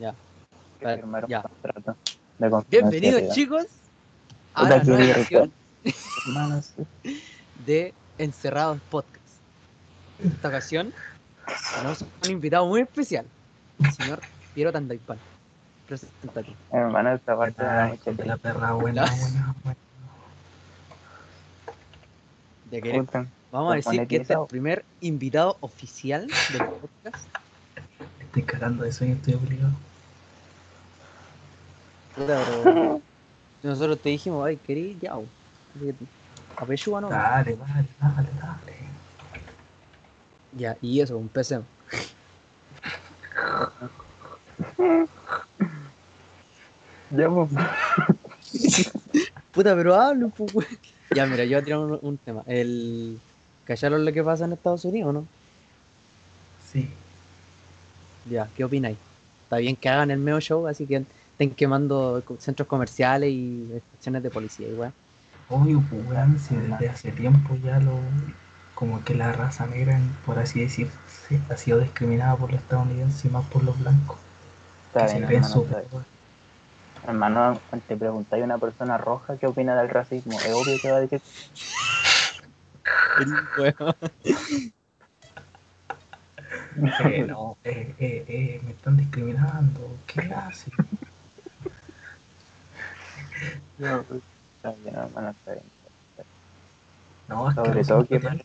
Ya. Vale, ya. de Bienvenidos chicos a la nueva edición de Encerrados Podcast. En esta ocasión tenemos un invitado muy especial, el señor Piero Tandaipan. Preséntate. Hermano, esta parte de la perra, buena, buena, vamos a decir que este es el primer invitado oficial del podcast. Estoy cagando de sueño, estoy obligado. Pero nosotros te dijimos, ay, querí, ya. que, apechúa, ¿no? Dale, dale, dale, dale. Ya, y eso, un PC. Ya, pues. Puta, pero hablo, pues. Ya, mira, yo voy a tirar un, un tema. El... ¿Callaron lo que pasa en Estados Unidos, no? Sí. Ya, ¿qué opináis? Está bien que hagan el medio show, así que estén quemando centros comerciales y estaciones de policía, igual. Obvio, pues, weón, si desde hace tiempo ya lo. Como que la raza negra, por así decirse, ha sido discriminada por los estadounidenses y más por los blancos. Está que se bien, creen hermano, súper. está bien. Hermano, te preguntáis a una persona roja qué opina del racismo, es obvio que va a decir Eh, no, eh, eh, eh, me están discriminando. ¿Qué hace? No, pues, está bien, hermano, está bien. No, es Sobre que todo que nosotros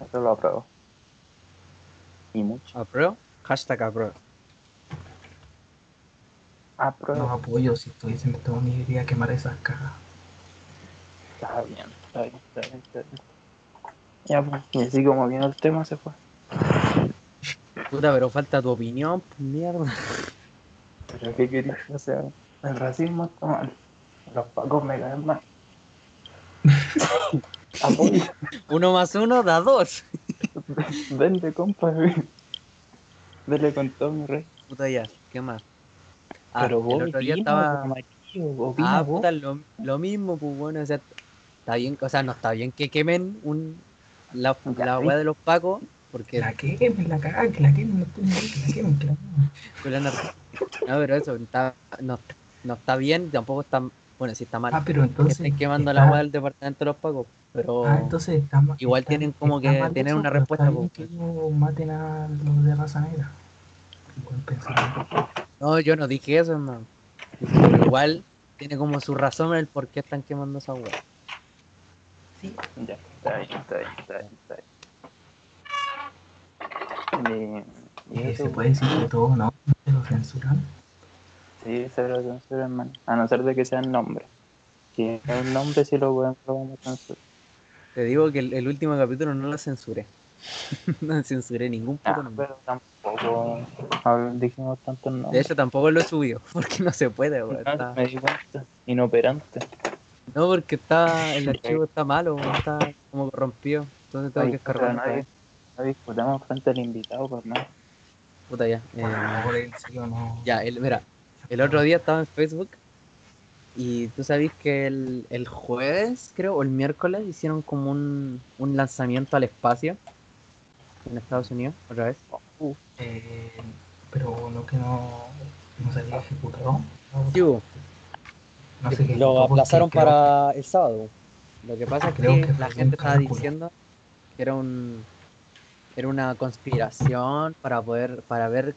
Eso lo apruebo. Y mucho. ¿Apruebo? Hashtag apruebo. Apruebo. no apoyo si estuviese en Estados Unidos iría a quemar esas cajas. Está bien, está bien, está bien, está bien. Ya, pues, y así como vino el tema se fue. Puta, pero falta tu opinión, mierda. Pero ¿qué querías? O sea, el racismo está mal. Los pacos me caen mal. Uno más uno da dos. Vende, compa. Dele con todo, mi rey. Puta ya, ¿qué más? Ah, Pero vos, el otro día estaba... opina Ah, vos. puta, lo, lo mismo, pues bueno, o sea, está bien, o sea, no está bien que quemen un, la, la de los pacos, porque La quemen, la cagan, que la quemen, que la quemen, que la quemen. con la nar- No, pero eso está, no, no está bien, tampoco está, bueno, sí está mal, Ah, pero que entonces. estén quemando está- la weá del departamento de los pacos, pero Ah, entonces está ma- igual está- tienen como que mal tener eso, una pero respuesta, está bien que ellos maten a los de raza negra. No, yo no dije eso, hermano. Pero igual tiene como su razón el por qué están quemando esa weá. Sí, Ya, está bien, está bien, está bien, está bien. Eh, eso, se puede decir de todo, ¿no? Se lo censuran. Sí, se lo censura, hermano. A no ser de que sean nombres. Si es un nombre, sí lo pueden censurar. Te digo que el, el último capítulo no lo censuré. no censuré ningún puto Ah, nombre. pero tampoco dijimos tantos De nombres. hecho, tampoco lo subió, porque no se puede, Está- Me di cuenta. Inoperante. No, porque está el archivo está malo, está como corrompido. Entonces tengo Oye, que descargarlo. no, vez. no discutamos frente al invitado, por nada. Puta ya. eh, Por en serio, no. ya, el, mira, el otro día estaba en Facebook y tú sabes que el, el jueves, creo, o el miércoles, hicieron como un, un lanzamiento al espacio en Estados Unidos, otra vez. Eh, pero no que no, no se había ejecutado. No, Sí, no lo aplazaron para el sábado. Lo que pasa es Creo que, que la gente estaba diciendo que era un era una conspiración para poder para ver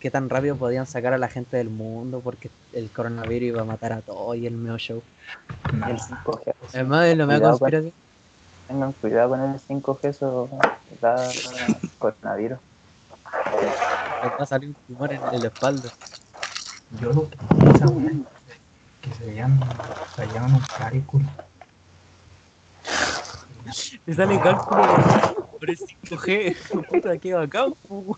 qué tan rápido podían sacar a la gente del mundo porque el coronavirus iba a matar a todo y el medio show. que- nah, el Coge- Además de la media Cuidado con- conspiración. Tengan cuidado con el 5G, eso da coronavirus. va a salir un tumor en, en la espalda. Yo lo que pienso que se veían, se veían un cálculo. Me sale cálculo por el 5G. Puta, qué bacán. po,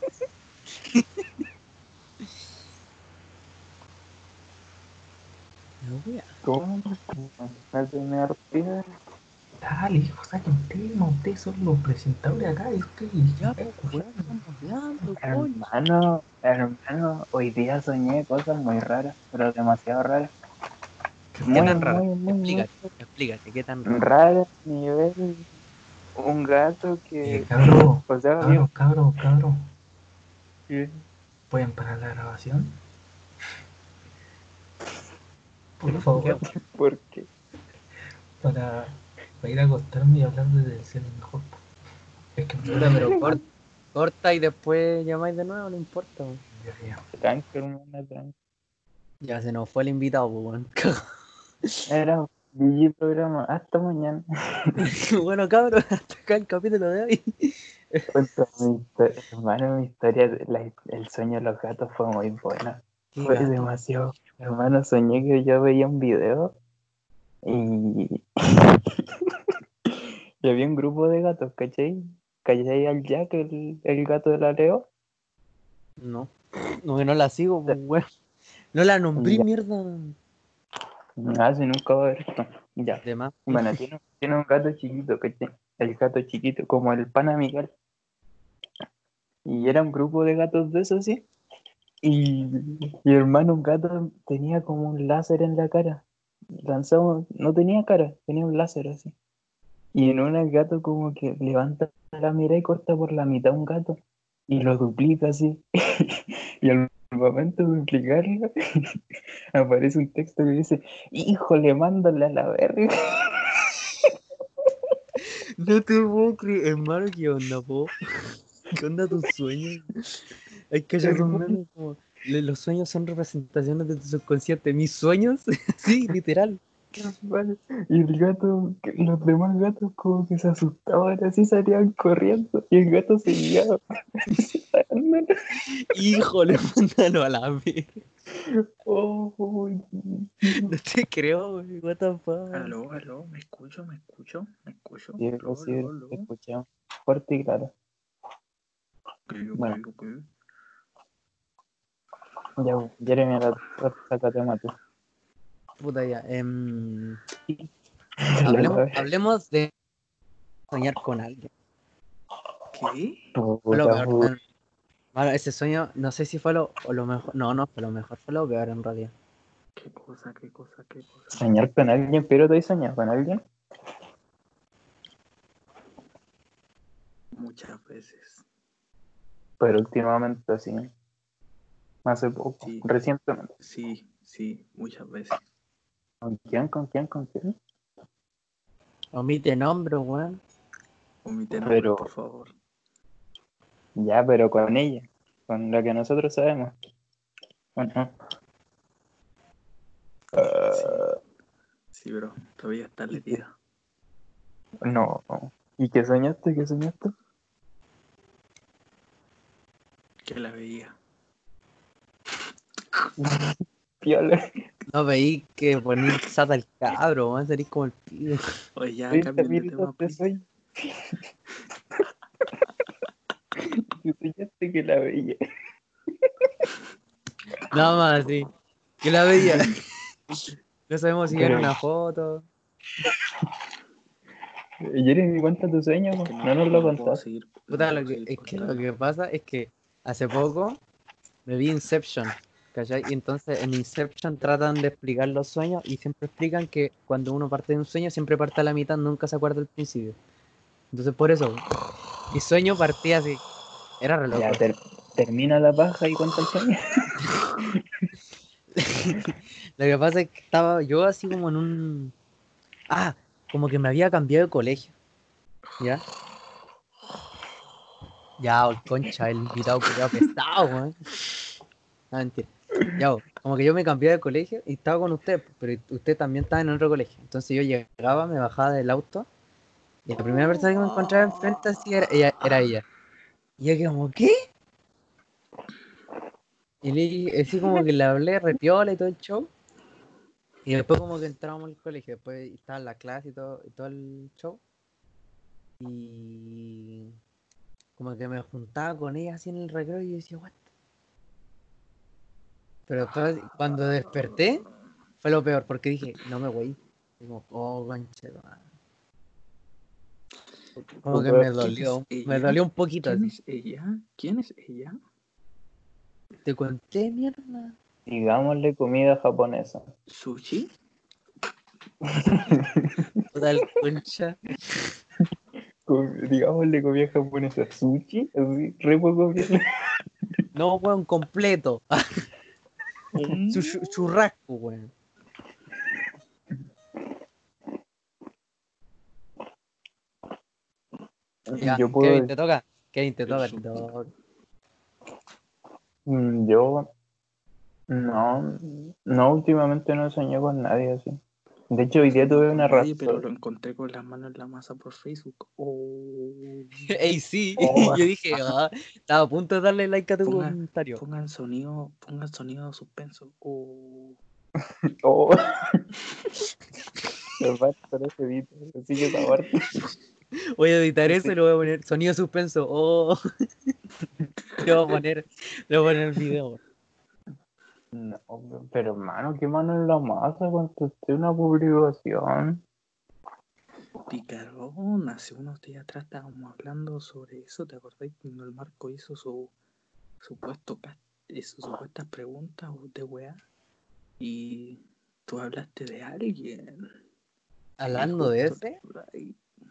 wea. ¿Cómo? ¿Me primer piedra? Dale, hijo, saque un tema, ustedes son los presentadores acá y ustedes Ya, pues, weón, estamos hablando, coño. Hermano, hermano, hoy día soñé cosas muy raras, pero demasiado raras. ¿Qué Muy, tan raro? muy, muy, muy Explícate, explícate, ¿qué tan raro? raras, nivel. Un gato Eh, que. cabro, O sea, cabro, cabro, cabro. que- ¿Pueden parar la grabación? Por favor, ¿Por qué? para, para ir a acostarme y hablar desde el cielo mejor. Es que me Puta, pero cor- corta y después llamáis de nuevo, no importa. Ya, ya. Ya se nos fue el invitado, weón. Era GG programa. Hasta mañana. bueno, cabros, hasta acá el capítulo de hoy. Historia. Hermano, mi historia, de la- el sueño de los gatos fue muy buena. Fue gato. demasiado. Hermano, soñé que yo veía un video y. y había un grupo de gatos, ¿cachai? ¿Cachai al Jack, el, el gato de la Leo? No, no, que no la sigo, pues, weón. No la nombré, Ya. mierda. Ah, si nunca va a ver esto. Ya. De más. Bueno, tiene, tiene un gato chiquito, ¿cachai? El gato chiquito, como el pana Miguel. Y era un grupo de gatos de esos, sí. Y mi hermano, gato, tenía como un láser en la cara. Lanzamos, no tenía cara, tenía un láser así. Y en una el gato como que levanta la mirada y corta por la mitad un gato. Y lo duplica así. y al momento de duplicarlo, aparece un texto que dice, híjole, mándale a la verga. No te puedo creer, hermano, ¿qué onda, po? ¿Qué onda tus sueños? Hay que hacer un meme como "Le- los sueños son representaciones de tu subconsciente. Mis sueños, sí, literal. Y el gato, los demás gatos como que se asustaban, así salían corriendo. Y el gato seguía. Híjole, mándalo a la vez. Oh. No te creo, güey. What the fuck. Aló, aló, ¿me escucho? ¿Me escucho? ¿Me escucho? Sí, Aló, sí, aló, aló. te escuchamos. Fuerte y claro. Ok, ok, Bueno. ok. Ya, Jeremy, ahora sácate mate. Puta ya. em, hablemos, de soñar con alguien. ¿Qué? Lo peor, puta. Mano, ese sueño, no sé si fue lo, o lo mejor. No, no, fue lo mejor, fue lo peor en realidad. ¿Qué cosa, qué cosa, qué cosa? Soñar con alguien, pero ¿te has soñado con alguien? Muchas veces. Pero últimamente así. Hace poco, Sí. recientemente. Sí, sí, muchas veces. ¿Con quién? ¿Con quién? ¿Con quién? Omite nombre, weón. Omite nombre, Pero- por favor. Ya, pero con ella. Con la que nosotros sabemos. ¿O no? Ah, Sí, bro, todavía está letida. no. ¿Y qué soñaste? ¿Qué soñaste? Que la veía. Piola. No veí que poní sata el cabro, weón. Sería como el pibe. Oye, ya, cambien de tema, sueño. ¿Qué soñaste que la veía? Nada más así. Que la veía. No sabemos si era una foto. Jeremy, cuenta tu sueño. Que No nos lo contaste. no Puta, lo que, es que lo que pasa es que hace poco me vi Inception, ¿cachai? Y entonces en Inception tratan de explicar los sueños y siempre explican que cuando uno parte de un sueño siempre parte a la mitad, nunca se acuerda del principio. Entonces por eso, mi sueño partía así. Era re loco. Ya, ter- termina la paja y cuenta el sueño. Lo que pasa es que estaba yo así como en un... Ah, como que me había cambiado de colegio. ¿Ya? Ya, oh, concha, el invitado que pesado, weón. No, mentira. Ya, como que yo me cambié de colegio y estaba con usted, pero usted también estaba en otro colegio. Entonces yo llegaba, me bajaba del auto y la primera persona que me encontraba enfrente así era ella. Era ella. Y yo como, ¿qué? Y le dije, así como que le hablé, repiola y todo el show. Y después como que entramos al colegio, después estaba la clase y todo, y todo el show. Y como que me juntaba con ella así en el recreo y yo decía, what? Pero cuando desperté, fue lo peor, porque dije, no me voy. Como, oh, madre". Como que me ¿Quién dolió, me dolió un poquito. ¿Quién así. es ella? ¿Quién es ella? Te conté, mierda. Digámosle comida japonesa. ¿Sushi? Puta el concha. Digámosle comida japonesa. Sushi, así, re poco bien. No, weón, completo. Mm. Su chu- churrasco, weón. Ya, Yo puedo Kevin, te toca. Kevin, te toca, te toca. Mm, Yo no, no, últimamente no soñé con nadie así. De hecho, hoy día tuve una Nadie, pero lo razón. encontré con las manos en la masa por Facebook. Oh. Ey, sí. Oh. Yo dije, ah, estaba a punto de darle like a tu comentario. Pongan sonido, pongan sonido de suspenso. Oh. Oh. Lo así que esa parte. Voy a editar eso y le voy a poner sonido suspenso. Oh. le voy a poner, le voy a poner el video. No, pero hermano, qué mano en la masa contesté una publicación. Picarón, hace unos días atrás estábamos hablando sobre eso. ¿Te acordás cuando el Marco hizo su supuesto sus supuestas preguntas de weá? Y tú hablaste de alguien. Hablando de ese,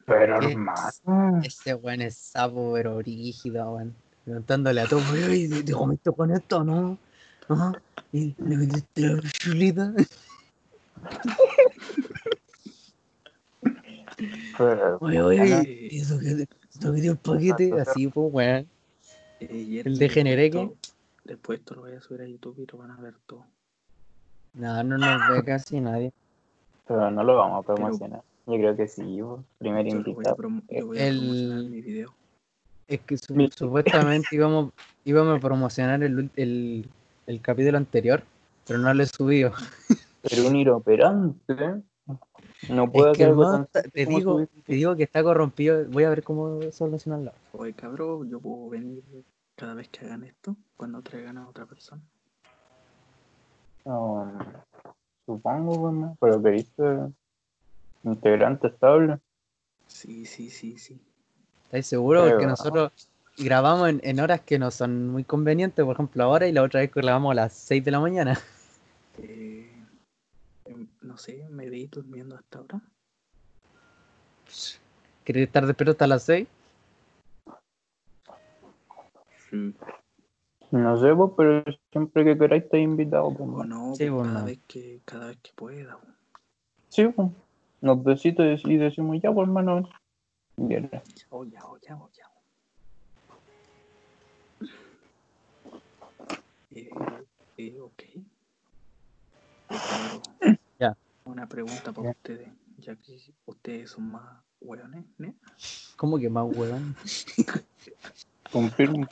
Pero hermano. ese weón es sapo, pero brígido, weón. Preguntándole a todo, oye, ¿te- ¿te comiste con esto o no? Ajá. ¿Y le metiste la chulita? Oye, oye, Ajá. ¿y eso que, eso que dio el paquete? Así, pues, weón. El degeneré que- esto- Después esto lo voy a subir a YouTube y lo van a ver todo. No, no nos ve casi nadie. pero no lo vamos a promocionar. Yo creo que sí, primer Yo lo voy a, invitado. El- promocionar mi video. Es que su- supuestamente íbamos, íbamos a promocionar el, el, el capítulo anterior, pero no lo he subido. Pero un inoperante. No Es puede que hacer algo hermano, tan está- simple te digo, subir- te digo que está corrompido. Voy a ver cómo solucionarlo. Oye, cabrón, yo puedo venir cada vez que hagan esto, cuando traigan a otra persona. No, supongo, pues, ¿no? pero que dice integrante estable. Sí, sí, sí, sí. ¿Estáis seguros? Pero- Porque nosotros grabamos en, en horas que no son muy convenientes, por ejemplo ahora y la otra vez que grabamos a las 6 de la mañana. Eh, em, no sé, me veí durmiendo hasta ahora. ¿Querés estar despierto hasta las 6? Sí. No sé, pues, pero siempre que queráis estáis invitado. Pues, O ¿no? no, Sí, pues, bueno. cada vez que cada vez que pueda. Sí, pues. Nos decís y decimos ya, pues, hermano. Bien. Oh, ya, oh, ya, oh, ya. Eh, eh, ok. Pero, Ya. Una pregunta para ustedes, ya que ustedes son más hueones, ¿ne? ¿Cómo que más huevón? Confirmo.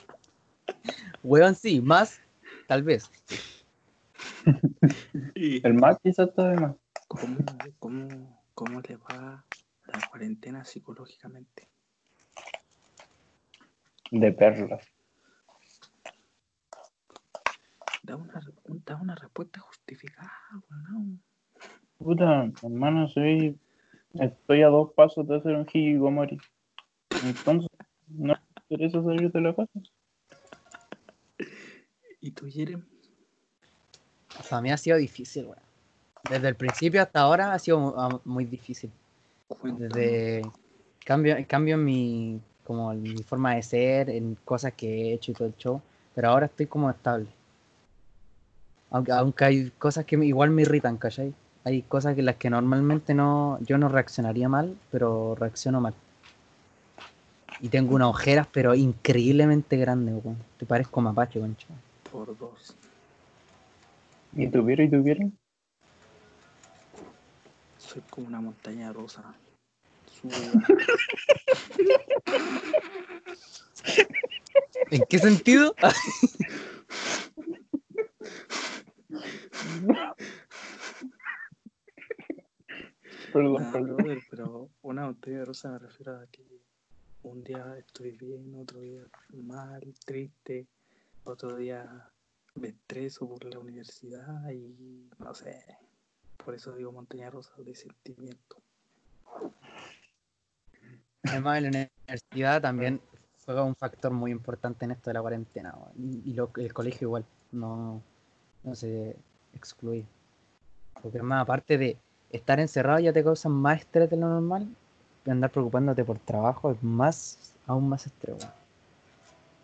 Huevón sí, más, tal vez. El más quizás de más. ¿Cómo, cómo, ¿Cómo les va la cuarentena psicológicamente? De perlas. Da una, un- da una respuesta justificada, weón. Puta, hermano, soy. Estoy a dos pasos de hacer un hikikomori. Entonces, no me interesa salir de la casa. ¿Y tú, Jerem? Para mí ha sido difícil, weón. Desde el principio hasta ahora ha sido ah, muy difícil. Desde cambio, cambio en mi, como en mi forma de ser, en cosas que he hecho y todo el show, pero ahora estoy como estable. Aunque, aunque hay cosas que igual me irritan, ¿cachai? Hay cosas que las que normalmente no, yo no reaccionaría mal, pero reacciono mal. Y tengo unas ojeras, pero increíblemente grandes, weón. Te parezco mapache, concho. Por dos. ¿Y tuviera y tuviera? Soy como una montaña rosa. ¿En qué sentido? Perdón, Nah, perdón. brother, pero una montaña rosa me refiero a que un día estoy bien, otro día mal, triste, otro día me estreso por la universidad y no sé. Por eso digo montaña rosa de sentimiento. Además, la universidad también juega un factor muy importante en esto de la cuarentena. Y, y lo- el colegio igual, no, no se excluye. Porque más aparte de estar encerrado ya te causan más estrés de lo normal, y andar preocupándote por trabajo es más, aún más estrés.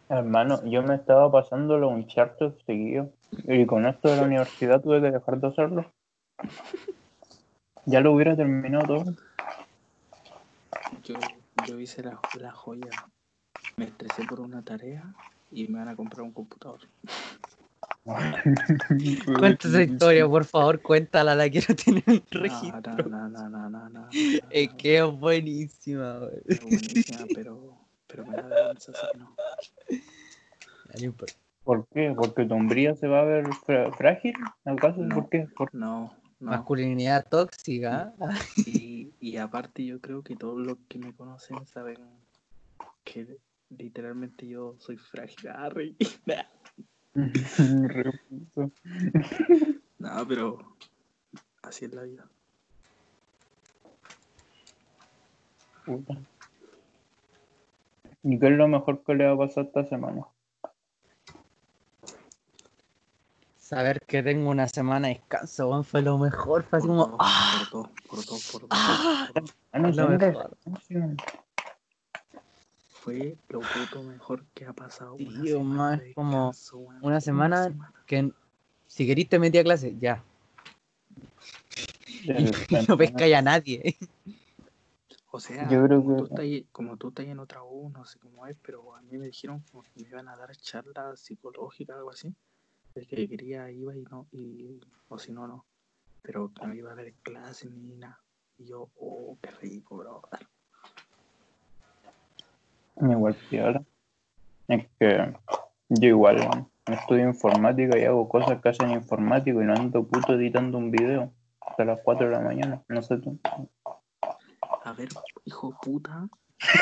Hermano, yo me estaba pasando los Uncharted seguido. Y con esto de la universidad tuve que dejar de hacerlo. Ya lo hubiera terminado todo. Yo, yo hice la, la joya. Me estresé por una tarea y me van a comprar un computador. Cuenta esa historia, por favor, cuéntala, la quiero tener en No, registro. no, no, no, no, no. Es que es buenísima, güey. Buenísima, pero, pero me da vergüenza, así que no. ¿Por qué? ¿Porque tu hombría se va a ver frágil? ¿Acaso? No. ¿Por qué? ¿Por No, no. Masculinidad tóxica. Y, y aparte yo creo que todos los que me conocen saben que literalmente yo soy frágil. No, pero así es la vida. Puta. ¿Y qué es lo mejor que le va a pasar esta semana? Saber que tengo una semana de descanso, fue lo mejor. Fue así Por como, todo, ¡ah! por todo, por todo, por todo, ¡Ah! por todo. Ah, no, Es lo tengo mejor. canción. Fue lo puto mejor que ha pasado. Sí, una semana man, de como una semana Que si querís te metí a clase, ya. Del- Y no pescáis a nadie. O sea, Yo creo como, que- tú estás, ahí- como tú estás en otra U, no sé cómo es, pero a mí me dijeron como que me iban a dar charlas psicológicas, algo así. El que quería iba y no, y, o si no, no. Pero que no iba a haber clases ni nada. Y yo, oh, qué rico, bro. Igual que ahora. Es que yo igual estudio informática y hago cosas que hacen informático y no ando puto editando un video hasta las 4 de la mañana. No sé tú. A ver, hijo de puta.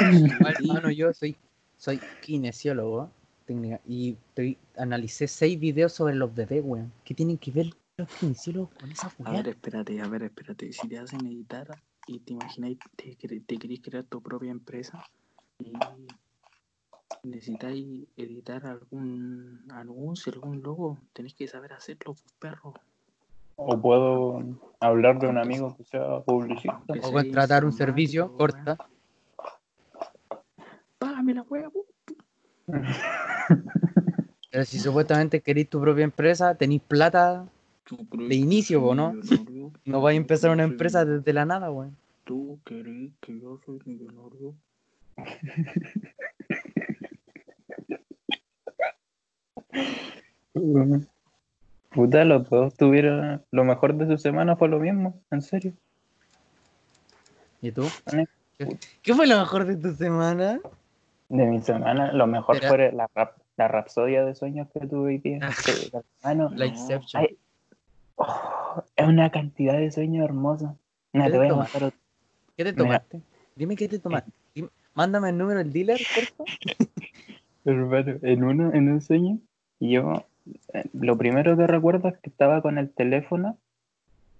Igual, hermano, yo soy, soy kinesiólogo técnica, y estoy- analicé seis videos sobre los bebés, weón. ¿Qué tienen que ver los kinesiólogos con esa A weá? ver, espérate, a ver, espérate. Si te hacen editar y te imagináis, te, te queréis crear tu propia empresa y necesitáis editar algún anuncio, algún logo, tenéis que saber hacerlo, pues, perro. O puedo hablar de un amigo que sea publicista. O contratar un servicio, corta. Págame la wea, po. Pero si supuestamente queréis tu propia empresa, tenéis plata, De inicio, po, ¿no? no vais a empezar una empresa desde la nada, weón. Tú querés que yo soy millonario. Puta, los dos tuvieron. Lo mejor de su semana fue lo mismo, en serio. ¿Y tú? ¿Qué, fue lo mejor de tu semana? De mi semana, lo mejor fue la, rap- la rapsodia de sueños que tuve hoy día. Que, hermano, La. Inception. Oh, es una cantidad de sueños hermosos. ¿Qué te. ¿Qué te tomaste? Dime qué te tomaste. Mándame el número del dealer, por. Hermano, en uno, en un sueño, yo eh, lo primero que recuerdo es que estaba con el teléfono,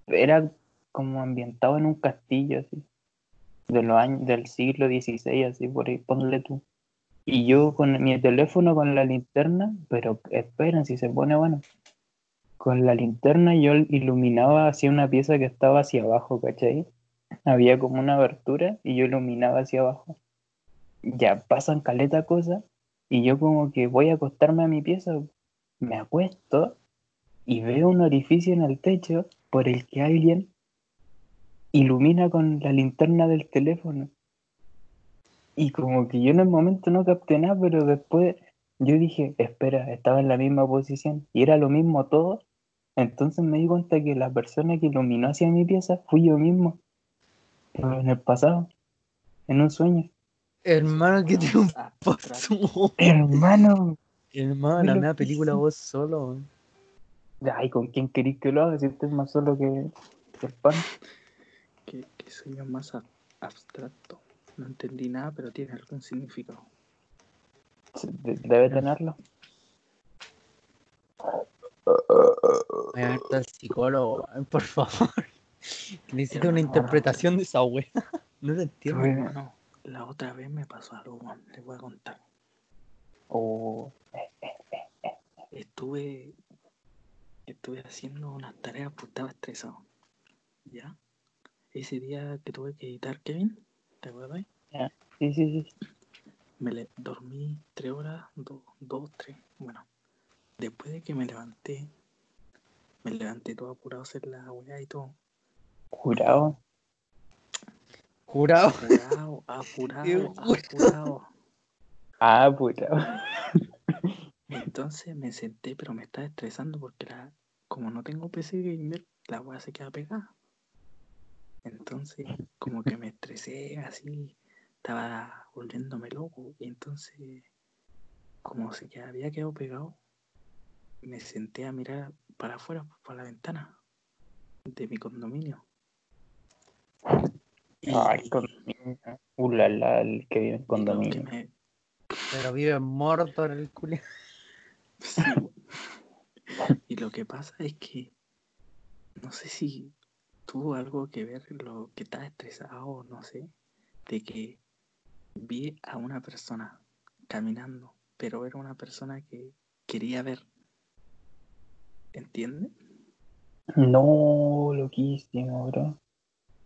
era como ambientado en un castillo así, de los años, del siglo XVI, así por ahí, ponle tú. Y yo con mi teléfono con la linterna, pero esperen si se pone bueno. Con la linterna yo iluminaba hacia una pieza que estaba hacia abajo, ¿cachai? Había como una abertura y yo iluminaba hacia abajo. Ya pasan caleta cosas y yo como que voy a acostarme a mi pieza, me acuesto y veo un orificio en el techo por el que alguien ilumina con la linterna del teléfono. Y como que yo en el momento no capté nada, pero después yo dije, espera, estaba en la misma posición y era lo mismo todo. Entonces me di cuenta que la persona que iluminó hacia mi pieza fui yo mismo, pero en el pasado, en un sueño. Hermano, ¿qué te Abstracto. pasó? Hermano, Hermano, la nueva que película vos solo. Ay, ¿con quién queréis que lo haga? Si usted es más solo que, que el pan. ¿Qué, qué sueño más ab- abstracto? No entendí nada, pero tiene algún significado. De- Debe tenerlo. Voy a ver al psicólogo, por favor. Necesito una interpretación de esa wea. No lo entiendo. Bueno. Bueno, la otra vez me pasó algo, les voy a contar. O Estuve, estuve haciendo unas tareas porque estaba estresado. ¿Ya? Ese día que tuve que editar Kevin, ¿te acuerdas? sí, sí, sí. me le dormí tres horas, dos, dos, tres. Bueno, después de que me levanté, me levanté todo apurado a hacer la weá y todo. Jurado. Jurado. Apurado, apurado, Qué apurado. Ah, jurado. Entonces me senté, pero me estaba estresando porque la, como no tengo PC gamer, la weá se queda pegada. Entonces, como que me estresé así, estaba volviéndome loco. Y entonces, como se había quedado pegado, me senté a mirar para afuera, para la ventana de mi condominio. Y Ay, condominio. Ulala, el que vive en condominio. me- Pero vive muerto en el culo. Sí. Y lo que pasa es que no sé si tuvo algo que ver lo que estaba estresado, no sé, de que vi a una persona caminando, pero era una persona que quería ver. ¿Entiendes? No, loquísimo, bro.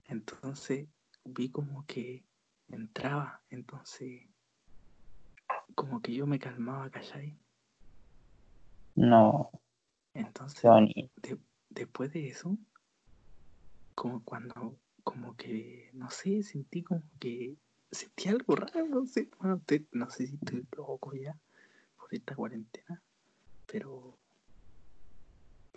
Entonces vi como que entraba, entonces como que yo me calmaba, ¿cachai? No, Entonces de- después de eso, como cuando, como que, no sé, sentí como que, sentí algo raro, no sé, bueno, te- no sé si estoy loco ya por esta cuarentena, pero,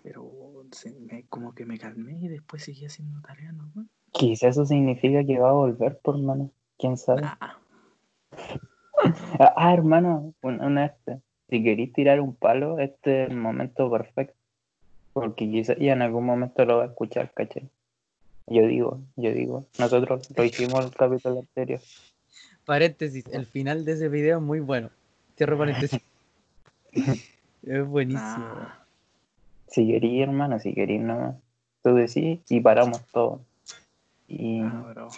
pero se me- como que me calmé y después seguí haciendo tarea normal. Quizás eso significa que va a volver, por hermano. ¿Quién sabe? Ah, Ah, ah, hermano, una, una este. Si queréis tirar un palo, este es el momento perfecto. Porque quizás ya en algún momento lo va a escuchar, ¿cachai? Yo digo, yo digo. Nosotros lo hicimos el capítulo anterior. Paréntesis, el final de ese video es muy bueno. Cierro paréntesis. es buenísimo. nah, Si queréis, hermano, si queréis nomás. Tú decís y paramos todo. Y ah, bro,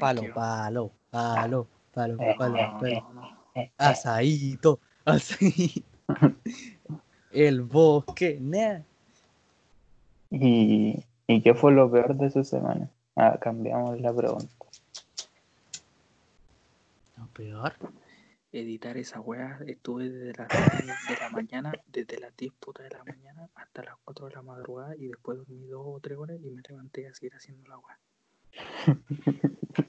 Palo, palo, palo, palo, Eh, palo, palo. no, no. eh, eh, Asaíto, asaíto. El bosque, nah. ¿Y, ¿Y qué fue lo peor de su semana? Ah, cambiamos la pregunta. Lo peor. editar esa weá, estuve desde las 10 de la mañana, desde las 10 putas de la mañana hasta las 4 de la madrugada y después dormí 2 o 3 horas y me levanté a seguir haciendo la weá.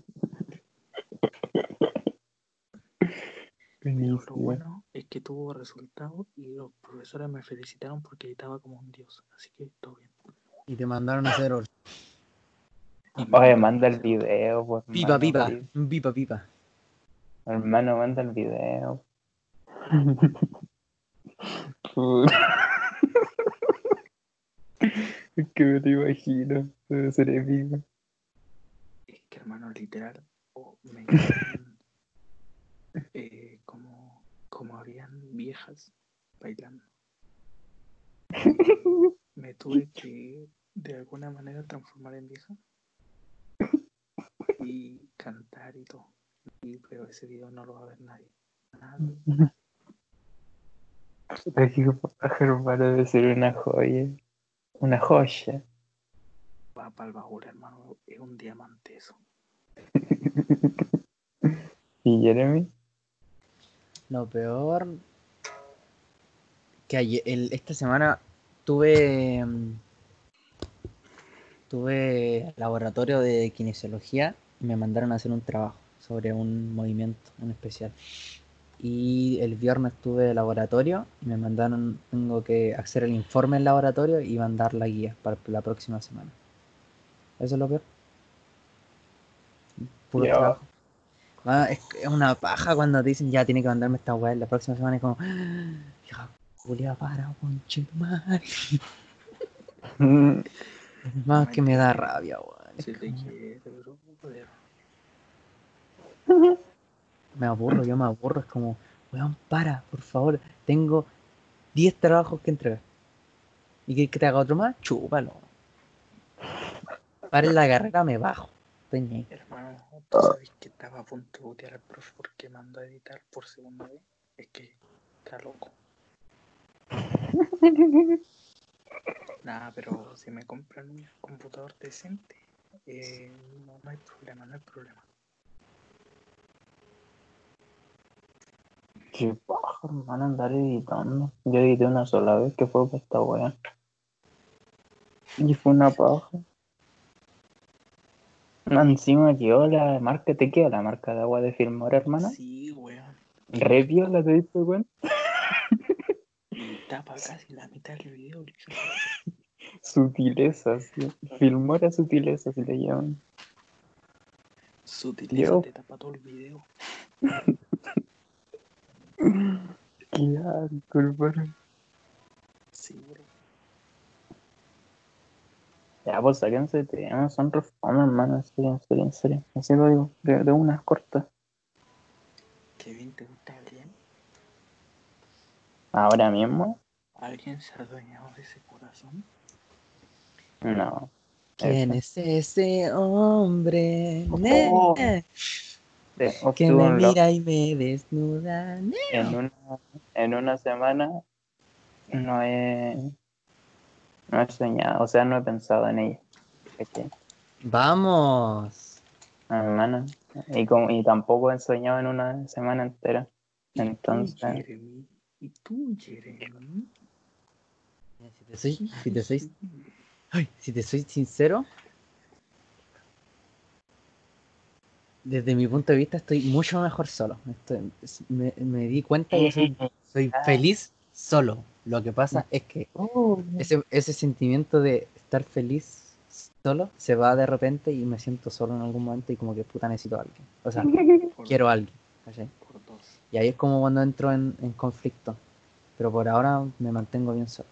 Pero lo bueno es que tuvo resultados y los profesores me felicitaron porque editaba como un dios, así que todo bien. Y te mandaron a hacer Oye, mandaron manda el video, pues. pipa, pipa, pipa. Hermano, manda el video. es que me lo imagino. Debe ser épico. Que hermano, literal, oh, me eh, como, como habían viejas bailando. Me tuve que de alguna manera transformar en vieja y cantar y todo. Y, pero ese video no lo va a ver nadie. Nadie. Paja, hermano, debe ser una joya. Una joya. Para el baúl, hermano. Es un diamante eso. ¿Y Jeremy? Lo peor. Que ayer- el- esta semana tuve. mm, Tuve laboratorio de kinesiología y me mandaron a hacer un trabajo sobre un movimiento en especial. Y el viernes tuve laboratorio y me mandaron, tengo que hacer el informe en laboratorio y mandar la guía para la próxima semana. Eso es lo peor. Puro Ya. trabajo. Ah, es, es una paja cuando te dicen ya tiene que mandarme esta weá la próxima semana. Es como, "Ah, hija, Julia, para, conche tu madre. Más que me da rabia, weón. Si te como- quiere, bro, joder. Me aburro, yo me aburro. Es como, weón, para, por favor. Tengo 10 trabajos que entregar. ¿Y que, que te haga otro más? Chúpalo. Para en la carrera, me bajo. Estoy. Hermano, ¿tú sabes que estaba a punto de botear al profe porque mandó a editar por segunda vez? Es que está loco. Nada, pero si me compran un computador decente, eh, no, no hay problema, no hay problema. Qué paja, hermano, andar editando. Yo edité una sola vez que fue para esta weá. Y fue una paja. No, encima quedó la marca, te queda la marca de agua de Filmora, hermana. Sí, weón. Re viola, te diste weón. Tapa casi la mitad del video. listo. Sutileza, sí. Filmora sutileza, si le llaman. Sutileza Yo. te tapa todo el video. Qué asco, hermano. Sí, bro. Ya, pues sáquense de tema, son reformas, hermano, en serio, en serio, en serio. Así lo digo, de, de unas cortas. Kevin, ¿te gusta alguien? Ahora mismo, ¿Alguien se ha adueñado de ese corazón? no. ¿Quién es ese hombre? Oh. De- que me mira y me desnuda. En una, en una semana no he, no he soñado, o sea, no he pensado en ella. Vamos. Hermano. Y, como, y tampoco he soñado en una semana entera. ¿Y tú, Entonces, Jeremy? ¿Y tú, Jeremy? Si te soy, si te soy, ay, si te soy sincero, desde mi punto de vista estoy mucho mejor solo. Estoy- es- me, me di cuenta que soy, soy feliz solo. Lo que pasa es que Oh, ese, ese sentimiento de estar feliz solo se va de repente y me siento solo en algún momento y como que puta necesito a alguien. O sea, Por, quiero a alguien. Y ahí es como cuando entro en, en conflicto. Pero por ahora me mantengo bien solo.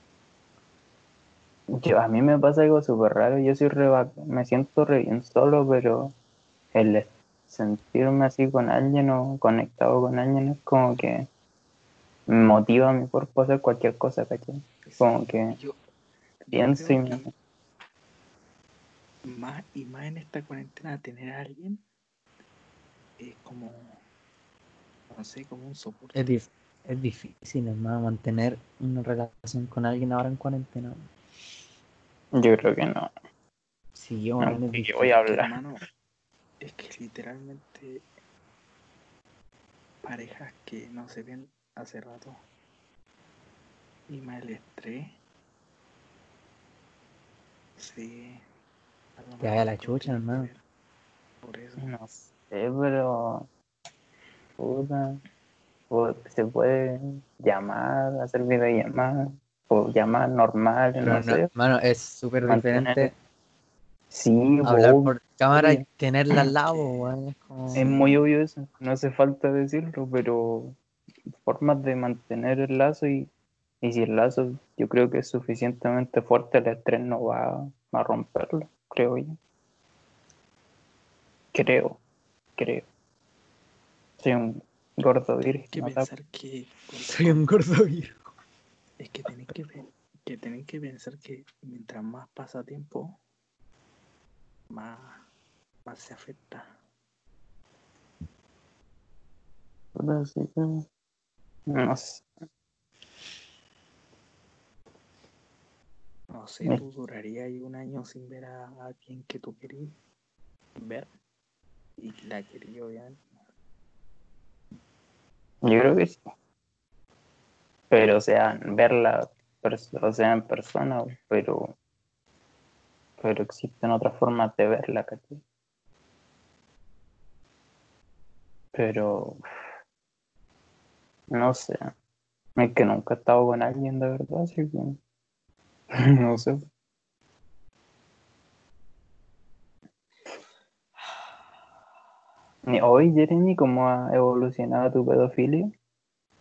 Yo, a mí me pasa algo súper raro. Yo soy re me siento re bien solo, pero el sentirme así con alguien o conectado con alguien es como que motiva a mi cuerpo a hacer cualquier cosa, ¿cachai? Como que Yo, yo pienso y me... que más y más en esta cuarentena tener a alguien es como no sé como un soporte Es, dif- es difícil, hermano, mantener una relación con alguien ahora en cuarentena. Yo creo que no. Sí, yo, No, voy a Que, hablar. hermano, es que literalmente parejas que no se ven hace rato y más el estrés sí Te vaya la chucha, hermano. por eso No sé, pero... Puta. O se puede llamar, hacer videollamadas, o llamar normal, Pero no no, sé. hermano, es súper diferente Sí, hablar por cámara y tenerla al lado, weón. Es como... Es muy obvio eso, no hace falta decirlo, pero formas de mantener el lazo y, y si el lazo yo creo que es suficientemente fuerte, el estrés no va a romperlo, creo yo. Creo, creo. Soy un gordo virgen. que ¿no? pensar que Soy un gordo virgo. es que tenéis que, que tenéis que pensar que mientras más pasa tiempo más más se afecta Puta, sí que- No sé. No sé, tú durarías ahí un año sin ver a alguien que tú querías ver y la quería obviamente. Yo creo que sí. Pero, o sea, verla, o sea, en persona, pero, pero existen otras formas de verla, ¿cachai? Pero, no sé. Es que nunca he estado con alguien de verdad, así que, no sé. Hoy, Jeremy, ¿cómo ha evolucionado tu pedofilia?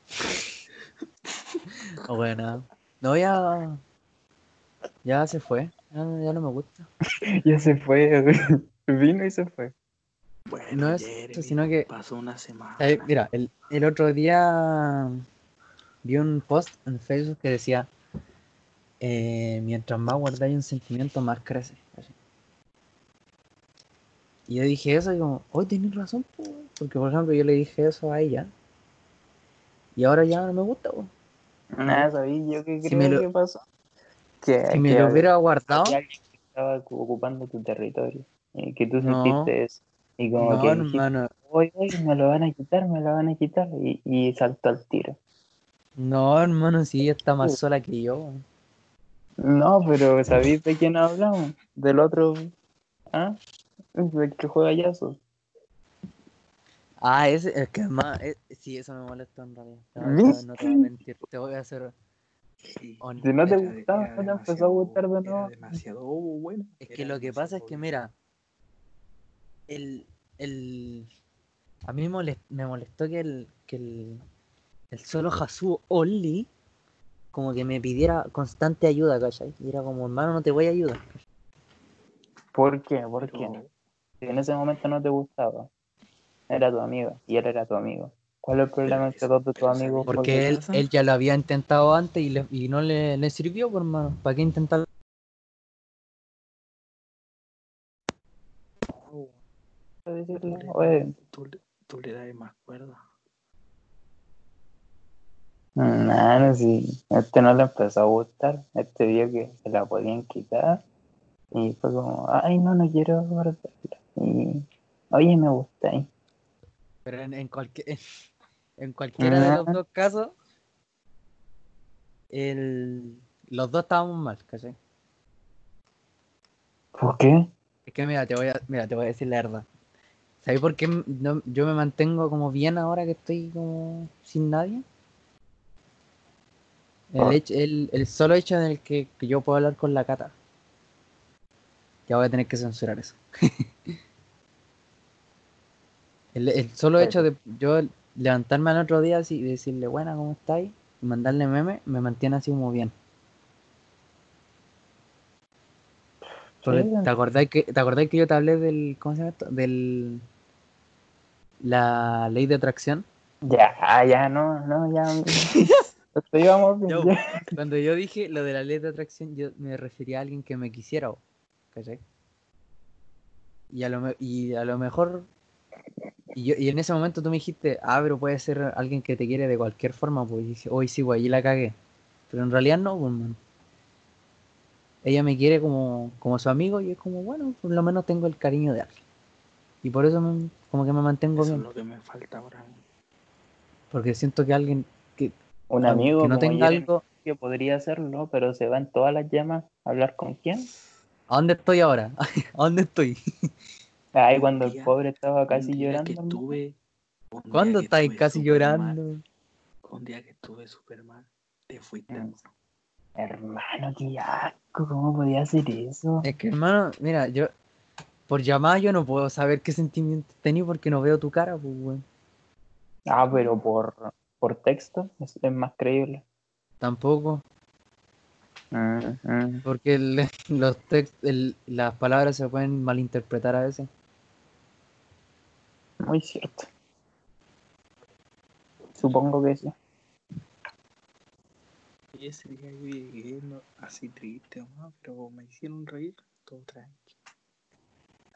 Bueno, no, ya. Ya se fue. Ya no me gusta. Ya se fue, vino y se fue. Bueno, No es Jeremy, sino que- pasó una semana. Eh, mira, el, el otro día vi un post en Facebook que decía: eh, Mientras más guardáis un sentimiento, más crece. así. Y yo dije eso y como, hoy tenés razón, po", porque por ejemplo yo le dije eso a ella y ahora ya no me gusta. po. Nada, ¿sabí yo qué Si creo lo- que pasó? Que, Si me que lo hubiera guardado, que estaba ocupando tu territorio y que tú No. sentiste eso. Y como no, que hermano, hoy, hoy, me lo van a quitar, me lo van a quitar. Y, y saltó al tiro. No, hermano, sí, ella está más sola que yo. No, pero ¿sabéis de quién hablamos? Del otro. ¿Ah? Del que juega. Ah, ese, es que además, eh, sí, eso me molesta en realidad. No, no te voy a mentir, te voy a hacer. Sí. Si no te gustaba, no te empezó a gustar de era nuevo. demasiado bueno. Es que era lo que pasa es que, mira, el, el, a mí molest- me molestó que el, que el, el solo Hasu Only como que me pidiera constante ayuda, ¿cachai? Y era como, hermano, no te voy a ayudar. ¿Por qué? ¿Por qué? Si en ese momento no te gustaba, era tu amigo y él era tu amigo. ¿Cuál es el problema entre dos de tus amigos? ¿sabes Porque él, él ya lo había intentado antes y, le- y no le, le sirvió, pues, hermano. ¿Para qué intentarlo? Decirle, tú le- Oye, tú, le- tú le das más cuerda. no, si este no le empezó a gustar, este vio que se la podían quitar y fue como, ay, no, no quiero guardarla. Y, oye, me gusta. ¿eh? Pero en, en cualquier, en cualquiera de los dos casos, el, los dos estábamos mal, ¿cachai? ¿Por qué? Es que mira, te voy a, mira, te voy a decir la verdad. ¿Sabes por qué no- yo me mantengo como bien ahora que estoy como sin nadie? El, Ah. hecho- el, el solo hecho en el que, que yo puedo hablar con la cata. Ya voy a tener que censurar eso. el, el solo hecho de yo levantarme al otro día y decirle, buena, ¿cómo estáis? Y mandarle meme, me mantiene así como bien. Porque, ¿te acordáis que te acordáis que yo te hablé del ¿cómo se llama esto? del la ley de atracción? Ya, ya, no, no, ya. Íbamos bien. Ya. Cuando yo dije lo de la ley de atracción, yo me refería a alguien que me quisiera, ¿cachai? Y a lo, y a lo mejor y, yo- y en ese momento tú me dijiste, ah, pero puede ser alguien que te quiere de cualquier forma, pues y dije, hoy sí, güey, ahí la cagué. Pero en realidad no, pues, man. Ella me quiere como, como su amigo y es como, bueno, por lo menos tengo el cariño de alguien. Y por eso me- como que me mantengo Eso es bien. lo que me falta ahora. Porque siento que alguien que, Un amigo no como tenga Jeremy, algo. que podría hacerlo, pero se va en todas las llamas a hablar con quién. ¿A dónde estoy ahora? ¿A dónde estoy? Ay, cuando el pobre estaba casi llorando. que ¿no? estuve. ¿Cuándo que estáis casi mal, llorando? Un día que estuve súper mal. Te fuiste. Mm. hermano. Hermano, qué asco, ¿cómo podía hacer eso? Es que hermano, mira, yo por llamada yo no puedo saber qué sentimientos tenía porque no veo tu cara, pues weón. Ah, pero por, por texto es, es más creíble. Tampoco, porque el- los text, el- las palabras se pueden malinterpretar a veces. Muy cierto. Supongo que sí. Y ese día yo llegué así triste, ¿no? pero me hicieron reír, todo tranqui.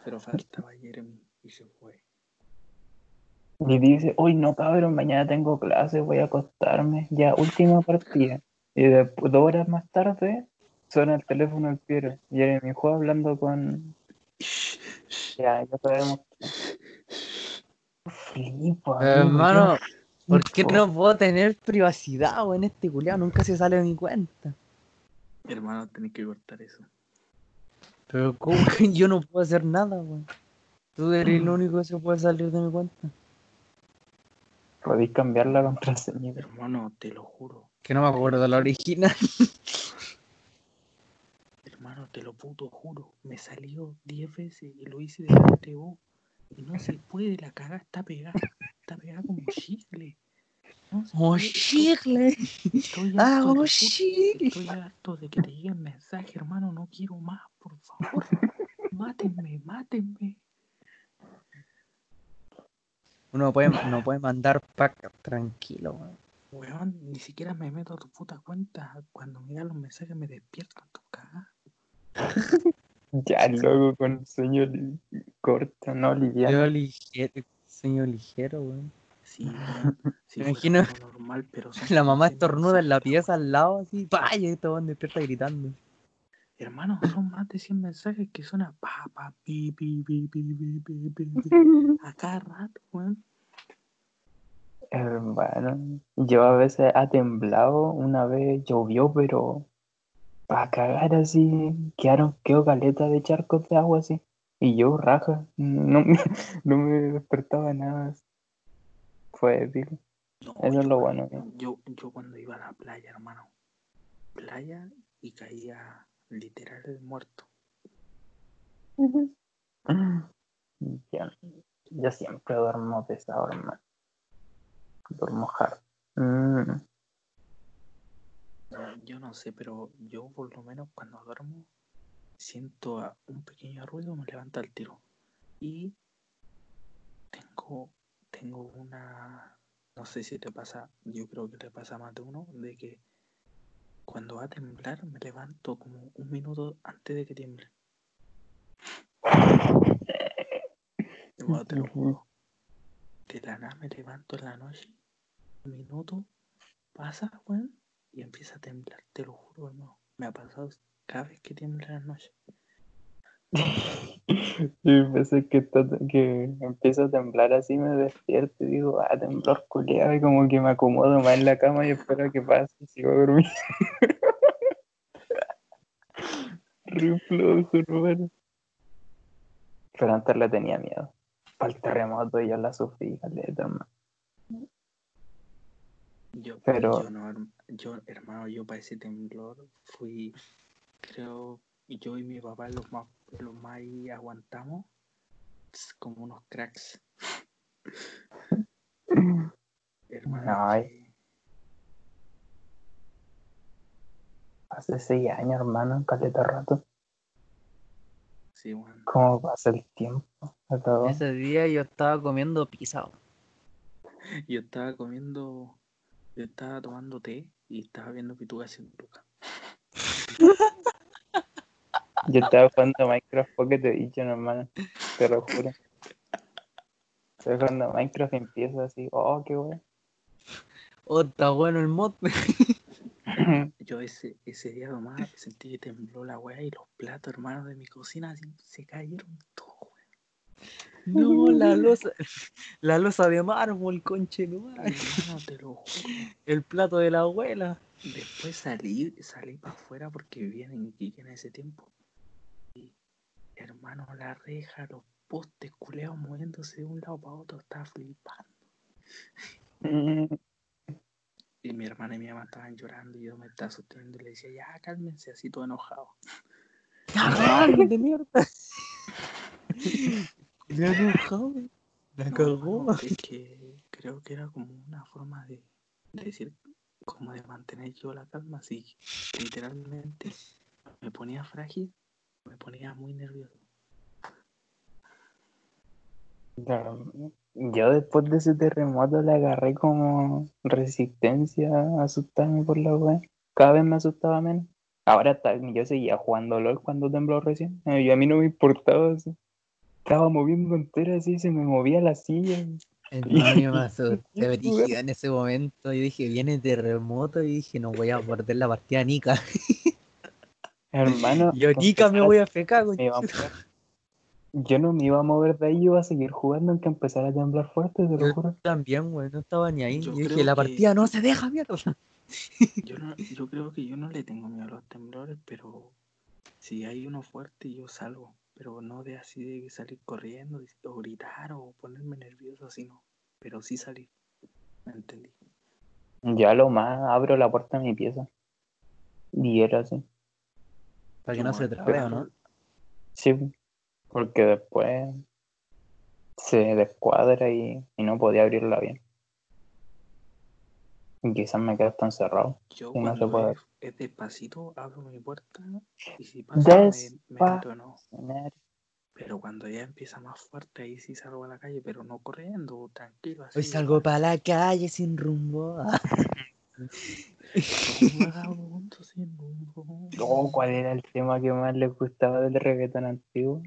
Pero faltaba Jeremy y se fue. Y dice, uy, no cabrón, mañana tengo clase, voy a acostarme. Ya, última partida. Y después, dos horas más tarde, suena el teléfono del Piero. Y Jeremy juega hablando con... Ya, ya sabemos. Flipo, hermano, ¿por qué no puedo tener privacidad o en este culiao? Nunca se sale de mi cuenta. Hermano, tenés que cortar eso. Pero ¿cómo que yo no puedo hacer nada, weón? Tú eres el único que se puede salir de mi cuenta. Podéis cambiar la contraseña. Hermano, te lo juro. Que no me acuerdo la original. Hermano, te lo puto juro. Me salió 10 veces y lo hice delante de vos. Y no se puede, la caga está pegada. Está pegada como chicle. No se ¡Oh, chicle! Estoy ¡Ah, harto oh, chicle! Estoy harto de que te lleguen mensajes, hermano. No quiero más, por favor. Mátenme, mátenme. Uno puede, no puede mandar pack tranquilo, weón. Weón, ni siquiera me meto a tu puta cuenta. Cuando me los mensajes me despierto tu cagada. Ya, luego con sueño li- corto, no liviano. Yo ligero, sueño ligero, weón. Sí, si Me imagino normal, pero La mamá 15 estornuda en la pieza al lado, así, ¡pah! Y este weón despierta gritando. Hermano, son más de 100 mensajes que suenan pa, pa, pi, pi, pi, pi, pi, pi, pi, pi, a cada rato, weón. Hermano, yo a veces ha temblado, una vez llovió, pero para cagar así, quedaron, quedó caleta de charcos de agua así. Y yo raja, no me, no me despertaba nada. Fue épico. No, Eso es lo bueno. Yo, yo cuando iba a la playa, hermano, playa y caía literal muerto. Yo, yo siempre duermo de esa forma. Duermo hard. Mm, No, yo no sé, pero yo por lo menos cuando duermo siento a- un pequeño ruido, me levanta el tiro. Y tengo, tengo una, no sé si te pasa, yo creo que te pasa más de uno, de que cuando va a temblar me levanto como un minuto antes de que tiemble. Te lo juro. De la nada me levanto en la noche, un minuto, pasa, weón, y empieza a temblar, te lo juro, hermano. Me ha pasado cada vez que tiembla en la noche. Y veces que, que empieza a temblar así me despierto y digo, ah, temblor culiado, y como que me acomodo más en la cama y espero que pase y sigo dormido. Re flojo, hermano. Pero antes le tenía miedo. Para el terremoto yo la sufrí, caleta, hermano. Yo, Pero- yo no, yo, hermano, yo para ese temblor fui, creo, yo y mi papá los más, los más ahí aguantamos como unos cracks. Hermano, Ay. Hace seis años, hermano, caleta rato. sí, weón. ¿Cómo pasa el tiempo? Ese día yo estaba comiendo pizza. Yo estaba comiendo, yo estaba tomando té y estaba viendo Pituca sin Lucas. Yo estaba jugando Minecraft Pocket Edition, hermano. Te lo juro. Estoy jugando Minecraft y empiezo así, oh, qué bueno. Oh, está bueno el mod. Yo ese, ese día nomás sentí que tembló la weá y los platos, hermano, de mi cocina así, se cayeron todos. No, la losa. La losa de mármol, conche. Hermano, te lo juro. El plato de la abuela. Después salí, salí para afuera porque vivía en Iquique en ese tiempo. Hermano, la reja, los postes culeados moviéndose de un lado para otro, estaba flipando. Y mi hermana y mi mamá estaban llorando y yo me estaba sosteniendo y le decía, ya cálmense, así todo enojado. ¡Cagando de mierda! Le enojado. La No, cagó. es que creo que era como una forma de, de decir, como de mantener yo la calma, así literalmente me ponía frágil, me ponía muy nervioso. Yo después de ese terremoto le agarré como resistencia a asustarme por la web. Cada vez me asustaba menos. Ahora está, yo seguía jugando LOL cuando tembló recién. eh, Y a mí no me importaba así. Estaba moviendo entera así, se me movía la silla. Hermano, me asusté en ese momento. Yo dije, viene terremoto. Y dije, no voy a perder la partida a Nika. Hermano. Yo, Nika, me voy a fecar, mover. Yo no me iba a mover de ahí, iba a seguir jugando aunque empezara a temblar fuerte, te lo Yo juro. también, güey, no estaba ni ahí. Yo Yo, dije, creo la que- partida no se deja, mierda. Yo, no, yo creo que yo no le tengo miedo a los temblores, pero si hay uno fuerte yo salgo, pero no de así de salir corriendo o gritar o ponerme nervioso, así no, pero sí salir. ¿Me entendí? Yo a lo más abro la puerta de mi pieza. Y era así. Para que no se trabe, ¿o perro. ¿no? Sí, porque después se descuadra y, y no podía abrirla bien. Y quizás me quedo hasta encerrado. Yo no se puede. es, es despacito abro mi puerta y si pasa me, me meto no. Pero cuando ya empieza más fuerte ahí sí salgo a la calle, pero no corriendo, tranquilo así. Hoy salgo para la calle sin rumbo. Oh, ¿Cuál era el tema que más les gustaba del reggaetón antiguo?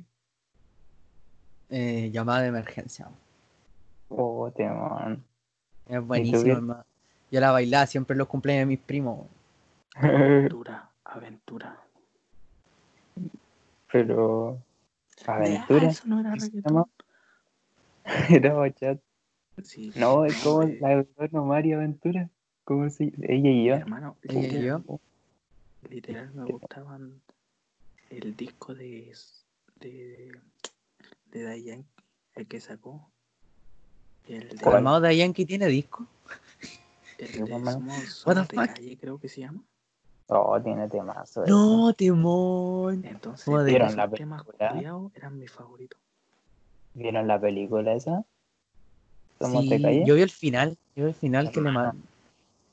Eh, llamada de emergencia. Oh, temón. Es buenísimo, hermano. Yo la bailaba siempre en los cumpleaños de mis primos. Aventura, aventura. Pero. Ah, Aventura. eso no era ¿qué se reggaetón. Era bachata. Sí, No, es como la de Mario Aventura. ¿Cómo se Ella y yo. Hermano, Ella y literal, yo. literal me gustaban el disco de de de Yankee, el que sacó. El de, ¿Cuál? ¿Armado de Yankee tiene disco? el de What the fuck? calle, creo que se llama. Oh, tiene temazo. eso. No, Timón. Entonces, ¿Cómo de- ¿Vieron la temas película? eran mis favoritos. ¿Vieron la película esa? ¿Somos Sí, yo vi el final. Yo vi el final que le,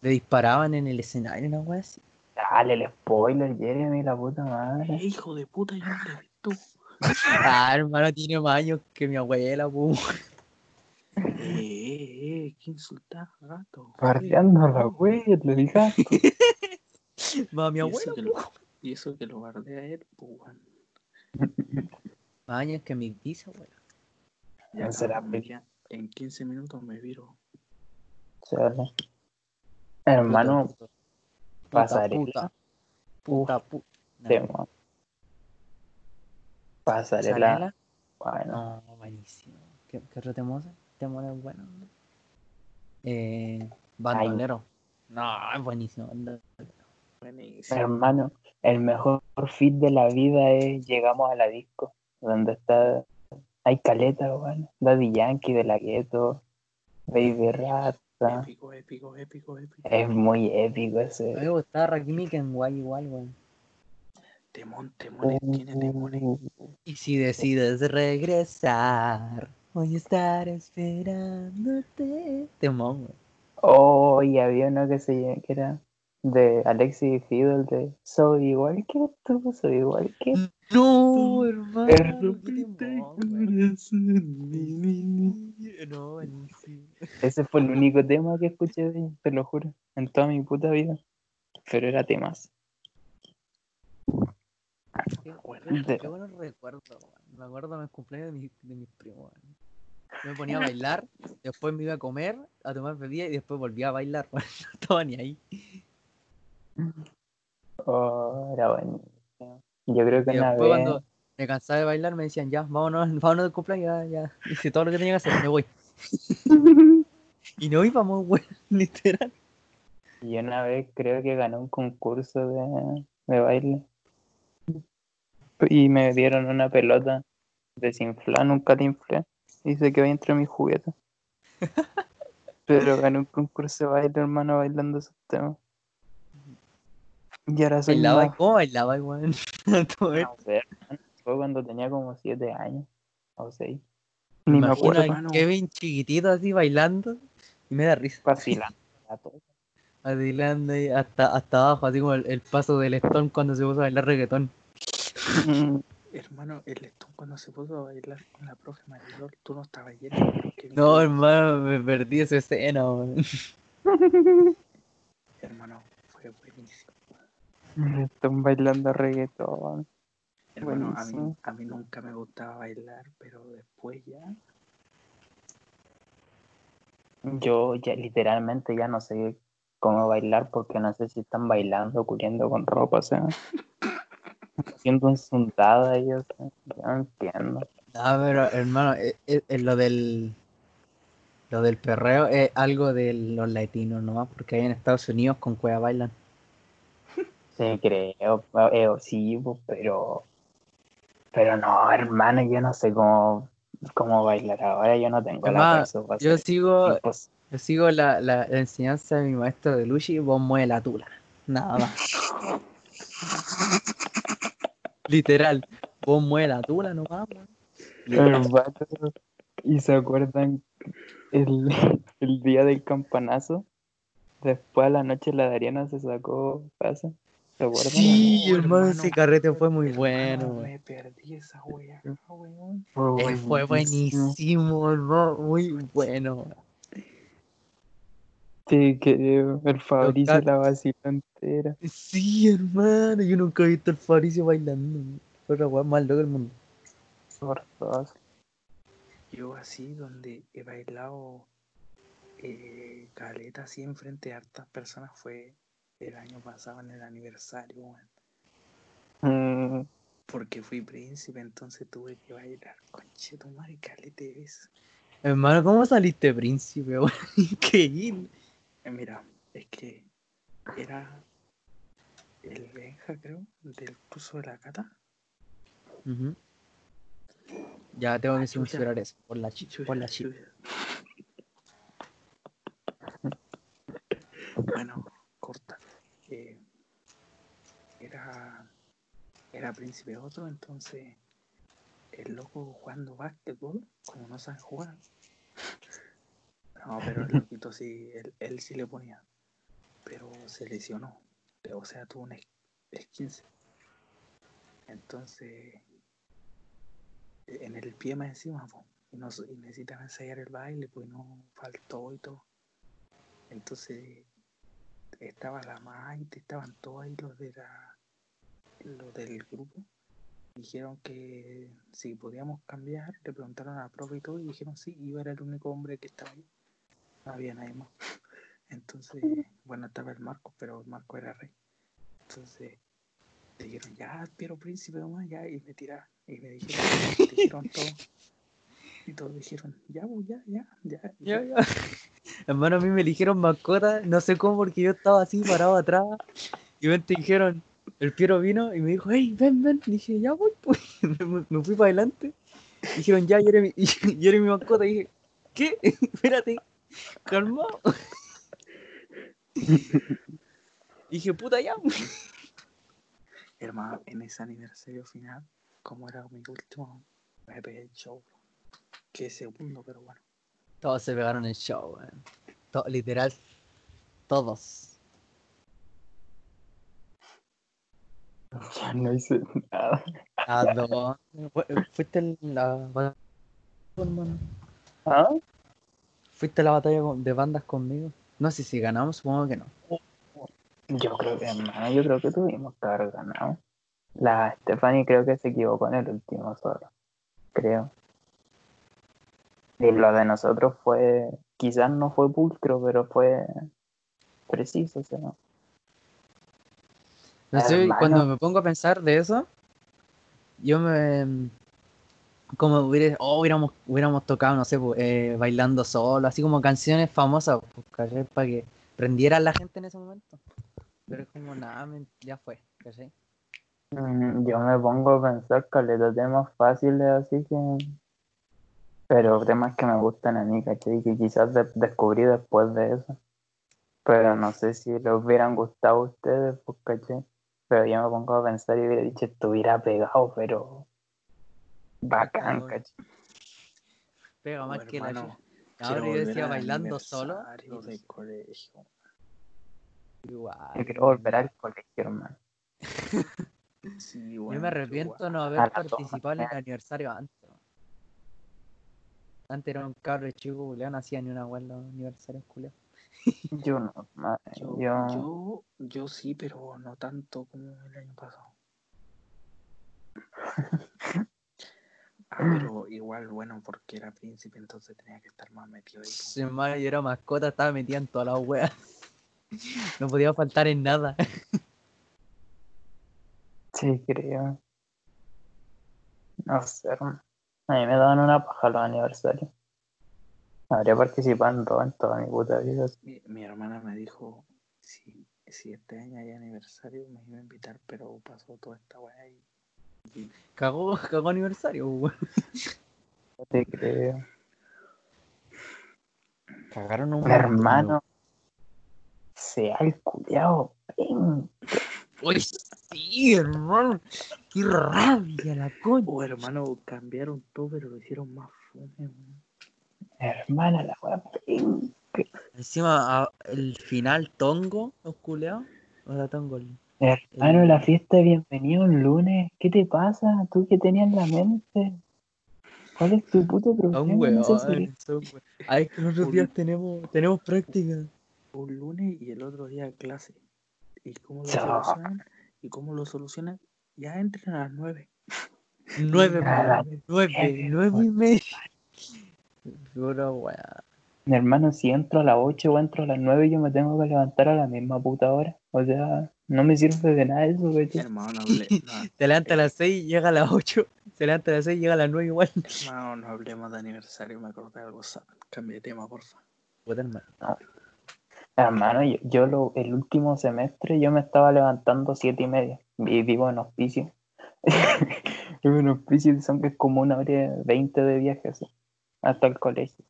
le disparaban en el escenario, una wea así. Dale el spoiler, Jeremy, la puta Eh, madre. hijo de puta, yo no lo he visto. Ah, hermano, tiene más años que mi abuela, pu. Eh, eh, eh, ¿qué insultar, gato? Bardeando a la Eh, wea, le dije. Más mi Y eso, abuela, que pu. lo, y eso que lo bardea él, pues, weón. Más años que mi bisabuela. Ya, No será en 15 minutos me viro. Chale. Hermano, Puta, pasarela. Puta, puta. Pasarela. Bueno, No, buenísimo. ¿Qué, qué otro temor? Temor es bueno. Eh, bandolero. No, es buenísimo. Buenísimo. hermano, el mejor fit de la vida es llegamos a la disco, donde está. Hay caleta, weón. Daddy Yankee de la gueto, Baby Épico, épico, épico, épico. Es muy épico me ese. gustaba Rakim en guay igual, weón. Temón, temones, tiene temones. Uh, Y si decides regresar, voy a estar esperándote. Temón, weón. Oh, y había uno que se llama- que era de Alexis Fiddle de Soy igual que tú, soy igual que No, hermano. No. Ese fue el único tema que escuché de te lo juro, en toda mi puta vida. Pero era temas. Qué, De- qué buenos recuerdos, weón. Me acuerdo de mis cumpleaños de, mis- de mis primos, me ponía a bailar, después me iba a comer, a tomar bebida y después volvía a bailar. No estaba ni ahí. Oh, era buenísimo. Yo creo que Y una vez. cuando me cansaba de bailar me decían, ya, vámonos, vámonos del cumpleaños, ya, ya. Hice todo lo que tenía que hacer, me voy. Y no íbamos, weón, literal. Y una vez creo que gané un concurso de, de baile. Y me dieron una pelota desinflada, nunca te inflé. Y se quedó entre mis juguetes. Pero gané un concurso de baile, hermano, bailando esos temas. Y ahora soy Bailaba, más ¿cómo bailaba, esto. No sé, hermano. Fue cuando tenía como 7 años o 6. Me Ni me imagino acuerdo. a. Kevin chiquitito así bailando y me da risa. Vacilando. a todo. Bailando ahí hasta, hasta abajo, así como el, el paso del Stone cuando se puso a bailar reggaetón. Hermano, el Stone cuando se puso a bailar con la profe Marilol, tú no estabas lleno. No, hermano, me perdí esa escena, weón. Hermano. Están bailando reggaetón. Hermano, a mí, Buenísimo. a mí nunca me gustaba bailar, pero después ya. Yo ya literalmente ya no sé cómo bailar porque no sé si están bailando, cubriendo con ropa, o sea. Haciendo un suntada y o sea, yo no entiendo. Ah, pero hermano, eh, eh, eh, lo del lo del perreo es algo de los latinos nomás, porque ahí en Estados Unidos con cueva bailan. Sí, creo, eh, sí, pero pero no, hermano, yo no sé cómo, cómo bailar ahora, yo no tengo la Además, Yo sigo, impos- yo sigo la, la, la enseñanza de mi maestro de Luchi, vos mueve la tula. Nada más. Literal, vos mueve la tula nomás, ¿Y se acuerdan el, el día del campanazo? Después a la noche la Dariana se sacó casa. Sí, Oh, hermano, hermano, ese carrete fue muy Hermano, bueno. weón. Me perdí esa wea, weón. Eh, fue buenísimo, hermano, muy bueno. Sí, que el Fabricio la vaciló entera. Sí, hermano, yo nunca he visto al Fabricio bailando. Fue la weá más loca del mundo. Por todas. Yo así, donde he bailado eh, caleta así enfrente de hartas personas, fue el año pasado en el aniversario, weón. Mm, porque fui príncipe, entonces tuve que bailar. Conche tu madre, calete veces. Hermano, ¿cómo saliste príncipe, weón? Increíble. Eh, Mira, es que era el Benja, creo, del curso de la cata. Ujú. Ya tengo que Ah, censurar eso. Por la chi, por la chi. Chucha. Bueno, corta. Eh, era, era príncipe otro, entonces el loco jugando básquetbol, como no sabe jugar. No, pero el loquito sí, él, él sí le ponía. Pero se lesionó. O sea, tuvo un es- esquince. Entonces, en el pie más encima, po, y, no, y necesitan ensayar el baile, pues no faltó y todo. Entonces, estaba la Maite, estaban todos ahí los de la, los del grupo. Dijeron que si podíamos cambiar, le preguntaron a la profe y todo, y dijeron sí, y yo era el único hombre que estaba ahí. No había nadie más. Entonces, bueno, estaba el Marco, pero el Marco era rey. Entonces, dijeron, ya, pero príncipe nomás, ya, y me tiraron. Y me dijeron, dijeron todo. Y todos dijeron, ya, pues, ya, ya, ya. Ya, ya. Hermano, a mí me eligieron mascota, no sé cómo, porque yo estaba así parado atrás. Y te dijeron, el Piero vino y me dijo, hey, ven, ven. Y dije, ya voy, pues. Me, fui para adelante. Dijeron, ya, y eres mi, mascota. Y dije, ¿qué? Espérate, calmado. Dije, puta, ya. Hermano, en ese aniversario final, como era mi último, me pegué el show. Que segundo, pero bueno. Todos se pegaron el show. To- literal, todos. Ya no hice nada. ¿A dónde? Fu- ¿Fuiste en la batalla, hermano? ¿Ah? ¿Fuiste a la batalla de bandas conmigo? No sé si ganamos, supongo que no. Yo creo que, hermano, yo creo que tuvimos que haber ganado. La Stephanie creo que se equivocó en el último solo. Creo. Y lo de nosotros fue, quizás no fue pulcro, pero fue preciso, o sea. No sé, cuando me pongo a pensar de eso, yo me. Como hubiera, oh, hubiéramos, hubiéramos tocado, no sé, pues, eh, bailando solo, así como canciones famosas, pues. Para que prendiera la gente en ese momento. Pero es como nada, ya fue, ¿cachai? Mm, Yo me pongo a pensar caleta temas fáciles, así que. Pero temas que me gustan a mí, ¿cachai? Que quizás de- descubrí después de eso. Pero no sé si les hubieran gustado a ustedes, pues, ¿cachai? Pero yo me pongo a pensar y hubiera dicho, estuviera pegado, pero. Bacán. ¿cachai? Pega más que la Ahora yo decía bailando solo. aniversario y del colegio. Igual. Yo quiero volver al colegio, hermano. Sí, Yo me arrepiento igual. no haber participado en el aniversario antes. Antes era un cabro chico, no hacía ni una hueá en los aniversarios. Yo no, Yo, yo, yo, yo sí, pero no tanto como el año pasado. Ah, pero igual, bueno, porque era príncipe, entonces tenía que estar más metido ahí. Si hermano yo era mascota, estaba metida en todas las weas. No podía faltar en nada. sí creo. No sé. A mí me daban una paja los aniversarios. Habría participado en todo, en toda mi puta vida. Mi, mi hermana me dijo, si, si este año hay aniversario, me iba a invitar, pero pasó toda esta weá y... y Cagó, cagó aniversario, weón. Sí creo. Cagaron un Mi hermano. Sea el culiao. ven. Uy, sí, hermano. Qué rabia la coña. Oh, hermano, cambiaron todo, pero lo hicieron más fome, weón. Hermana, la weá. Encima, a- el final tongo, los culeados. O sea, tongo. el- Hermano, la fiesta de bienvenido un lunes. ¿Qué te pasa? ¿Tú qué tenías en la mente? ¿Cuál es tu puto A un problema? weón. No sé si- son we- Ay, que los otros días tenemos, tenemos práctica. Un lunes y el otro día clase. ¿Y cómo lo solucionan? ¿Y cómo lo solucionan? Ya entran a las nueve. Nueve, Ah, nueve, nueve, nueve y media. Puro weón. Mi hermano, si entro a las 8 o entro a las 9, yo me tengo que levantar a la misma puta hora. O sea, no me sirve de nada eso, ¿cachai? Hermano, no hable, no, Se levanta a las 6 y llega a las 8. Se levanta a las 6 y llega a las 9 igual. hermano, no hablemos de aniversario, me acordé de algo. Cambie de tema, porfa. Puta, hermano. Hermano, yo, yo lo, el último semestre yo me estaba levantando siete y media. Y vivo en hospicio. vivo en hospicio y son que es como una hora y veinte de viaje así, hasta el colegio.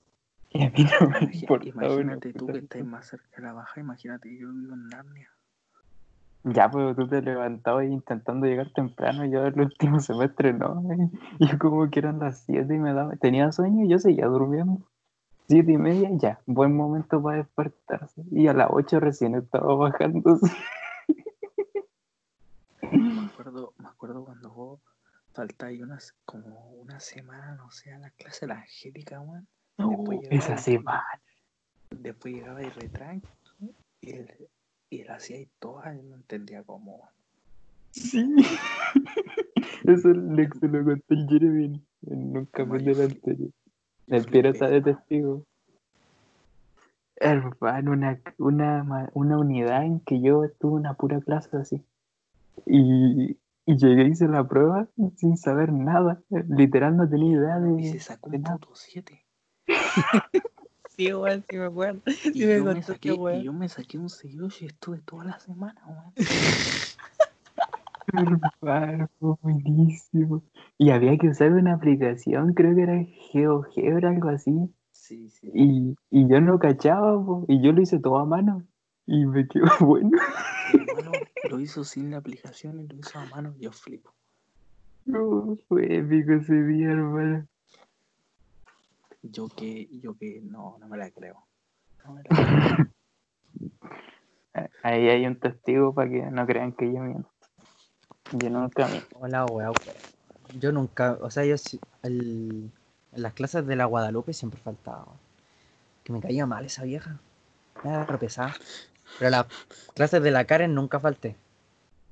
Y a mí no me Imagi- importa. Imagínate tú que estás más cerca de la baja, imagínate que yo vivo en Narnia. Ya, pero tú te levantabas intentando llegar temprano, yo el último semestre no. Yo como que eran las 7 y me daba, tenía sueño y yo seguía durmiendo. Siete y media, ya, buen momento para despertarse. Y a las 8 recién estaba bajando. Me acuerdo, me acuerdo cuando vos faltáis unas, como una semana, no sé, a la clase de la Angélica, weón. Después llegaba Esa semana. Después llegaba y retranque y él, y él hacía y todo, y no entendía cómo. Sí. Eso le, se lo conté el Jeremy en, un capítulo anterior. El Piero está de testigo. Hermano, una, una, una unidad en que yo tuve una pura clase así. Y, y llegué y hice la prueba sin saber nada. Literal no tenía idea Y se de... sacó de un nada. puto 7. Sí, igual, sí me acuerdo. Y, Sí me yo me saqué, weón. y yo me saqué un 6 y estuve toda la semana, weón. Hermano, buenísimo. Y había que usar una aplicación, creo que era GeoGebra, algo así. Sí, sí. Y, y yo no cachaba, po, y yo lo hice todo a mano. Y me quedó bueno. Mi hermano lo hizo sin la aplicación y lo hizo a mano. Yo flipo. No, fue épico ese día, hermano. Yo que, yo que, no, no me la creo. No me la creo. Ahí hay un testigo para que no crean que yo miento. Yo nunca miento. Hola, weón. Yo nunca, o sea, yo el- en las clases de la Guadalupe siempre faltaba. Que me caía mal esa vieja. Era re pesada. Pero las clases de la Karen nunca falté.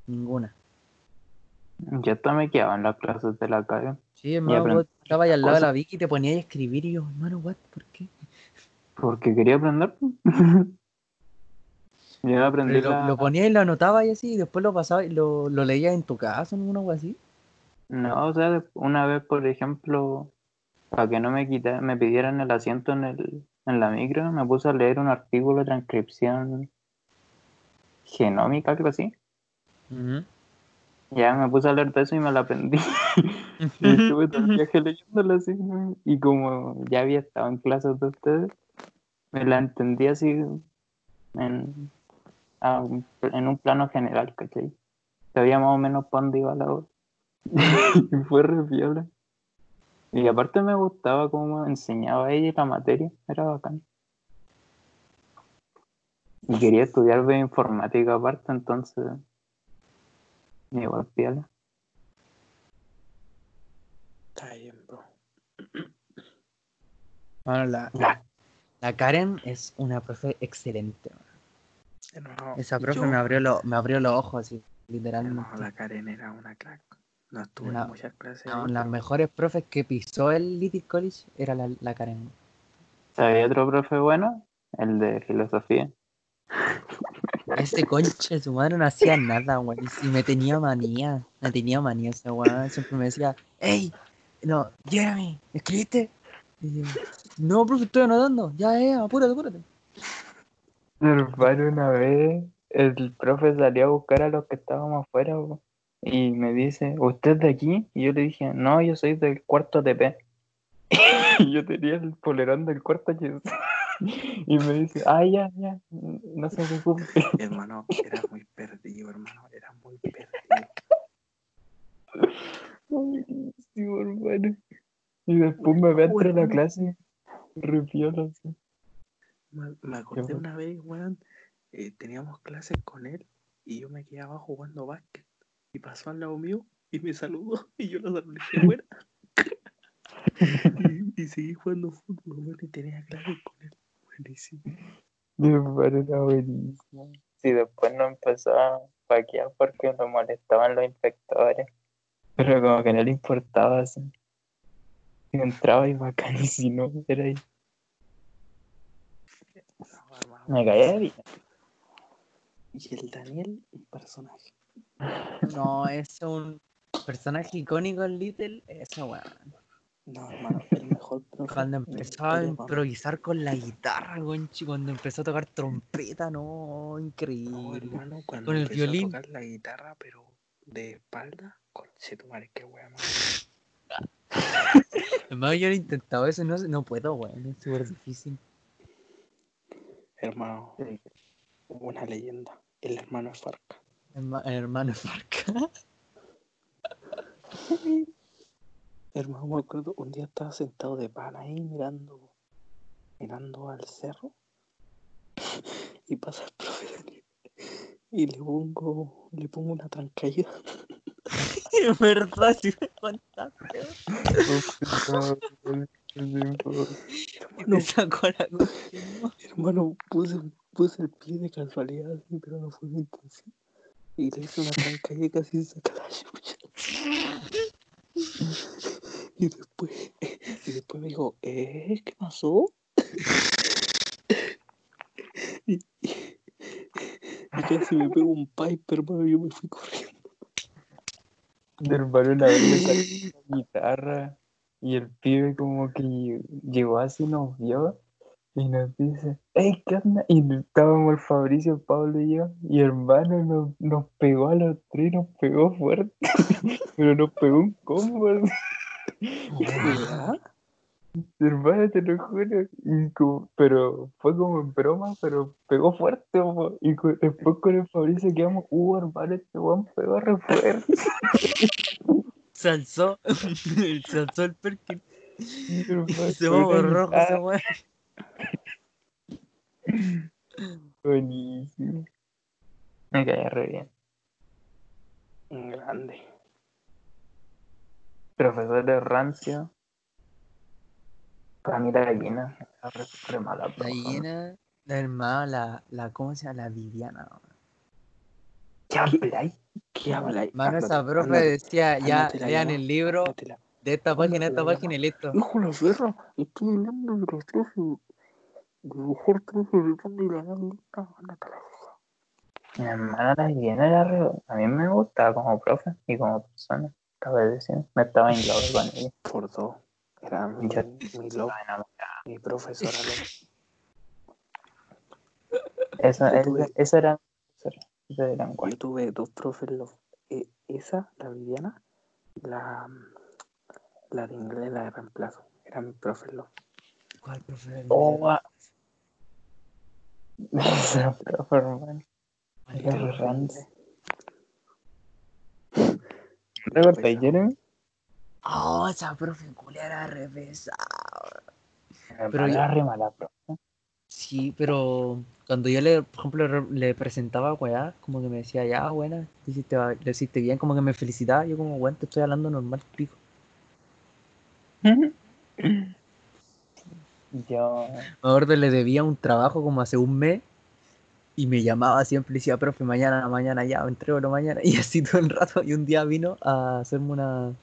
Ninguna. Yo hasta me quedaba en las clases de la calle. Sí, hermano, estabas ahí al lado de la. Vicky y te ponías a escribir y yo, hermano, what, ¿por qué? Porque quería aprender. yo aprendí lo, la- lo ponías y lo anotabas y así, y después lo pasabas y lo, lo leías en tu casa, ¿no? Algo así. No, o sea, una vez, por ejemplo, para que no me quitaran, me pidieran el asiento en, el, en la micro, me puse a leer un artículo de transcripción genómica, algo así. Ya me puse a leer de eso y me la aprendí. y estuve todo el viaje leyéndola así, ¿no? Y como ya había estado en clases de ustedes, me la entendí así en, a en un plano general, ¿cachai? Sabía más o menos para dónde iba la obra. y fue re. Y aparte me gustaba cómo enseñaba ella la materia, era bacán. Y quería estudiar bioinformática aparte, entonces igual piola. Está bien, bro. Bueno, la, La- la Karen es una profe excelente. Esa profe yo- me abrió, lo- me abrió los ojos así, literalmente. hermano, la Karen era una crack. No estuve Una- en muchas clases. No, las mejores profes que pisó el Little College era la, la Karen. ¿Sabía otro profe bueno? El de filosofía. Ese conche su madre no hacía nada, weón. Y me tenía manía. Me tenía manía ese weón. Siempre me decía, hey, no, Jeremy, ¿escribiste? Y yo, no, profe, estoy anotando. Ya, eh, apúrate, apúrate. Hermano, una vez el profe salió a buscar a los que estábamos afuera y me dice, ¿usted es de aquí? Y yo le dije, no, yo soy del cuarto TP. y yo tenía el polerón del cuarto. y me dice, ah, ya, ya, no se preocupe. Hermano, era muy perdido, hermano. Era muy perdido. Buenísimo, hermano. Y después me ve entre la clase, re piola, así. Me, me acordé una vez, weón. eh, teníamos clases con él y yo me quedé abajo jugando básquet. Y pasó al lado mío y me saludó y yo lo saludé fuera. y, y seguí jugando fútbol, weón, y tenía clases con él. Buenísimo. Hermano, era buenísimo. Si después no empezó a paquear porque lo molestaban los inspectores. Pero como que no le importaba así. Si entraba y bacán y si no, era ahí. Me caía bien. Y el Daniel, un personaje. No, es un personaje icónico en Little. Eso, weón. No, hermano, mejor profe Cuando empezó a improvisar con la guitarra, gonchi, cuando empezó a tocar trompeta, no, No, increíble. hermano, cuando Con el empezó violín. a tocar la guitarra, pero de espalda, conchetumare, qué wea más. Además, yo lo he intentado eso, no, no puedo, weón, es súper difícil. Hermano, una leyenda. El hermano es Farca. Herma- hermano Farca. Hermano, me acuerdo, un día estaba sentado de pana ahí mirando, mirando al cerro y pasa el profe Daniel y le pongo, le pongo una trancaída. Es verdad, si me contaste. Hermano, hermano, puse, puse el pie de casualidad, así, pero no fue mi intención. Y le hice una trancaída y casi saca la chucha. Y después, y después me dijo, ¿eh? ¿Qué pasó? y, y- y casi me pego un pipe, hermano, yo me fui corriendo. Mi hermano una vez le sacó la guitarra y el pibe como que llegó así, nos vio y nos dice, hey, ¿qué onda? Y estábamos el Fabricio, el Pablo y yo, y hermano nos, nos pegó a los tres, nos pegó fuerte, pero nos pegó un combo, ¿Verdad? hermano, te lo juro, y como- pero fue como en broma, pero pegó fuerte, po. y co- después con el Fabricio quedamos, uh, hermano, este weón pegó re fuerte. Se alzó, se alzó el perkin. Se va rojo esa weá. Buenísimo. Me caía re bien. Grande. Profesor de rancio. Para mí la gallina era re, mala. La hiena, la hermana, la, la, ¿cómo se llama? La Viviana. ¿Qué habláis? ¿Qué habla ahí? Mano, esa Ándate, profe decía, ya, la lean el libro la- de esta página, de ándate esta la página y listo. Hijo de la perra, estoy hablando de los. El mejor trozo de la ándate a la verga. Mi hermana la gallina era re... A mí me gustaba como profe y como persona. Estaba diciendo. Me estaba en love con ella. Por dos. Era mi, Ya. mi love, mi profesora. Esa, tuve- esa era... Esa era, esa era en Yo tuve dos profes love. Eh, esa, la Viviana, la, la de inglés, la de reemplazo. Era mi profe love. ¿Cuál profe? Oh, ah. Esa profe, hermano. ¿Cuál Era era? re profe de rancio. inglés. ¿Te acuerdas, Jeremy? Oh, esa profe culia era re pesada. Pero era re mala profe. Sí, pero cuando yo le, por ejemplo, le presentaba weá, como que me decía, ya, buena, lo hiciste, ba- lo hiciste bien, como que me felicitaba, yo como, bueno, te estoy hablando normal, pico. Yo... Me acuerdo le debía un trabajo como hace un mes y me llamaba siempre y decía, profe, mañana, mañana ya, entrego mañana. Y así todo el rato. Y un día vino a hacerme una,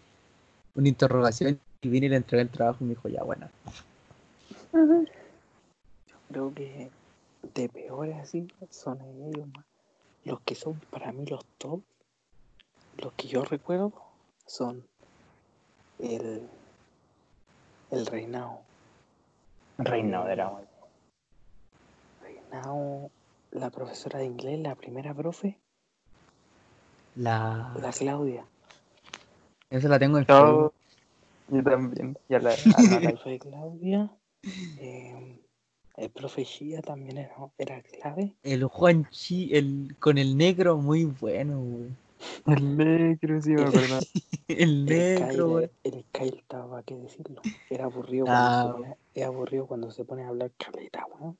una interrogación y vine y le entregué el trabajo y me dijo, ya, buena. Creo que de peores así son ellos más. Los que son para mí los top, los que yo recuerdo son el, el reinado. Reinado era muy... Reinado, la profesora de inglés, la primera profe, La... la Claudia. Esa la tengo en Yo, yo también. Ya la, La a la- profe Claudia. eh, el profe Shia también era, era clave. El Juan Chi, el, con el negro, muy bueno, güey. el negro, sí me acuerdo. El El negro, el Kyle estaba, ¿qué decirlo? Era aburrido, Ah, cuando se pone, es aburrido cuando se pone a hablar caleta, weón.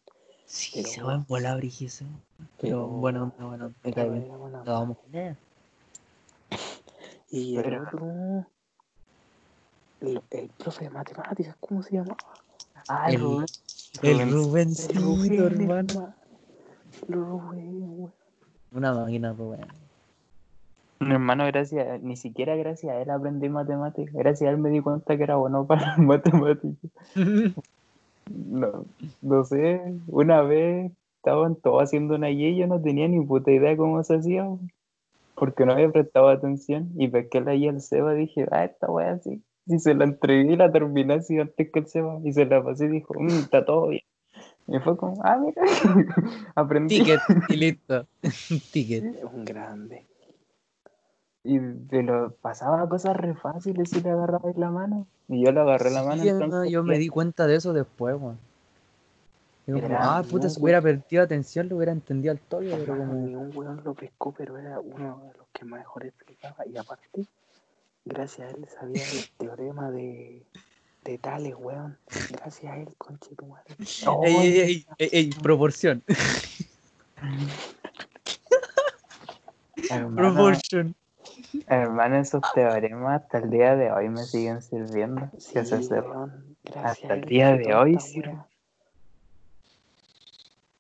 Sí, pero- se va en bola, Brigiso. Pero bueno, bueno, me cae bien. Lo vamos a leer. Y el Pero- otro, el, el profe de matemáticas, ¿cómo se llamaba? Ah, El- Rubén. El Rubén. Rubencito, Rubén, hermano. hermano. Rubén, weón. Una máquina, Rubén. Mi hermano, gracias, ni siquiera gracias a él aprendí matemáticas. Gracias a él me di cuenta que era bueno para matemáticas. No, no sé, una vez estaban todos haciendo una Y y yo no tenía ni puta idea cómo se hacía, porque no había prestado atención. Y pesqué la Y al Seba dije, ah, esta wea así. Y se la entregué y la terminé así antes que el Seba. Y se la pasé y dijo, "Mm, está todo bien. Y fue como, ah, mira, aprendí. Ticket y listo. Ticket. Es un grande. Y te lo pasaba cosas re fáciles si le agarrabas la mano. Y yo le agarré la mano. Sí, entonces, yo me di cuenta de eso después, weón. Digo, como, Era ah, puta, si hubiera perdido atención, lo hubiera entendido al toque, pero como. ni un weón lo pescó, pero era uno de los que mejor explicaba. Y aparte, gracias a él sabía el teorema de, de Tales, weón. Gracias a él, conche tu madre. Oh, Ey, ey, ey, ey, ey, proporción. Proportion. Hermano, esos teoremas hasta el día de hoy me siguen sirviendo. Sí, que se sepa. weón. Gracias Hasta el día de hoy sirve.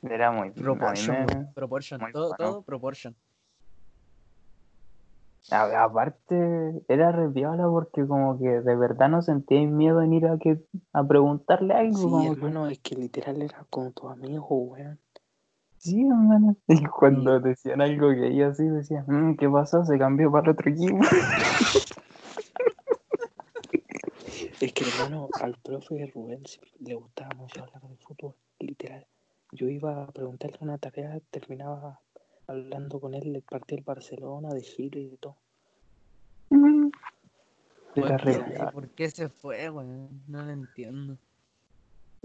Era muy. Proportion, me- weón, proportion. muy Todo, bueno. todo proportion. a- aparte, era re piola porque como que de verdad no sentía miedo en ir a, que, a preguntarle algo. Sí, como que- hermano, es que literal era como tu amigo, weón. Sí, hermano. Y cuando decían algo que ella así decía, "Mm, ¿qué pasó? Se cambió para otro equipo. Es que, hermano, al profe Rubén le gustaba mucho hablar de fútbol, literal. Yo iba a preguntarle una tarea, terminaba hablando con él del partido del Barcelona, de Chile y de todo. Era- piola. ¿Por qué se fue, weón? No lo entiendo.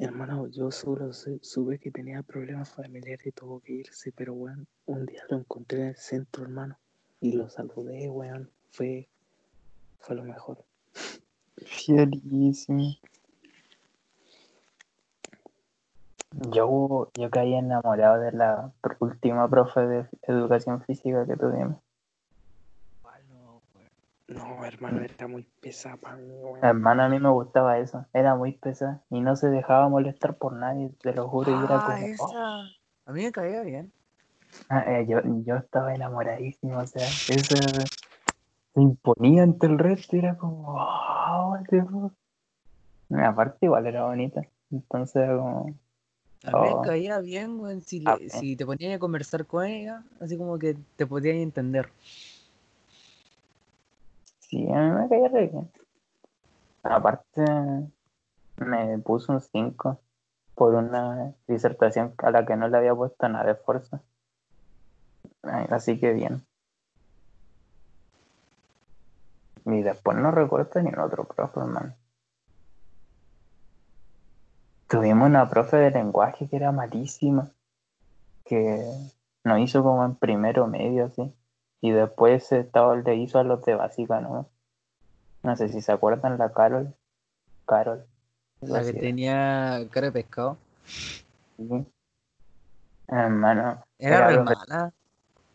Hermano, yo solo sé- supe que tenía problemas familiares y tuvo que irse, pero weón, un día lo encontré en el centro, hermano, y lo saludé, weón. Fue, fue lo mejor. Fielísimo. Yo, yo caí enamorado de la última profe de educación física que tuvimos. No, hermano, era muy pesada para mí, weón. Hermano, a mí me gustaba eso. Era muy pesada y no se dejaba molestar por nadie, te lo juro. y era Ah, como, esa. oh. A mí me caía bien. Ah, eh, yo, yo estaba enamoradísimo, o sea, eso se imponía ante el resto y era como, oh, fuck. Y Aparte, igual era bonita. Entonces, era como, A mí Oh. me caía bien, weón. Si, Ah, le- bien. si te ponías a conversar con ella, así como que te podías entender. Sí, a mí me caía re bien. Aparte, me puso un 5 por una disertación a la que no le había puesto nada de esfuerzo. Ay, Así que bien. Y después no recuerdo ni en otro profe, hermano. Tuvimos una profe de lenguaje que era malísima, que nos hizo como en primero medio, así. Y después estaba, le hizo a los de básica, ¿no? No sé si se acuerdan, la Carol. Carol. La que era. tenía cara de pescado. Sí. Hermano, Era, Era re profe- mala.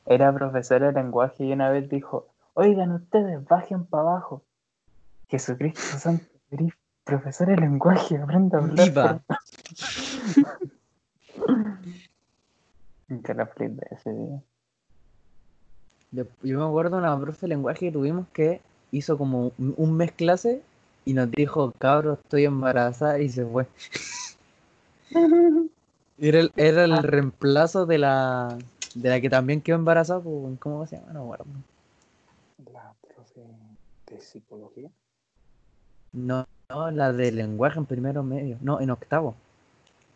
era profesora de lenguaje y una vez dijo, oigan ustedes, bajen para abajo. Jesucristo Santo, profesor de lenguaje, aprenda a hablar. Viva. por-". Que la flipé ese día. Yo, me acuerdo de una profe de lenguaje que tuvimos que hizo como un mes clase y nos dijo, cabros, estoy embarazada y se fue. Era el, era el reemplazo de la de la que también quedó embarazada, pues, ¿cómo se llama? No me acuerdo. La profe de psicología. No, no, la de lenguaje en primero medio. No, en octavo.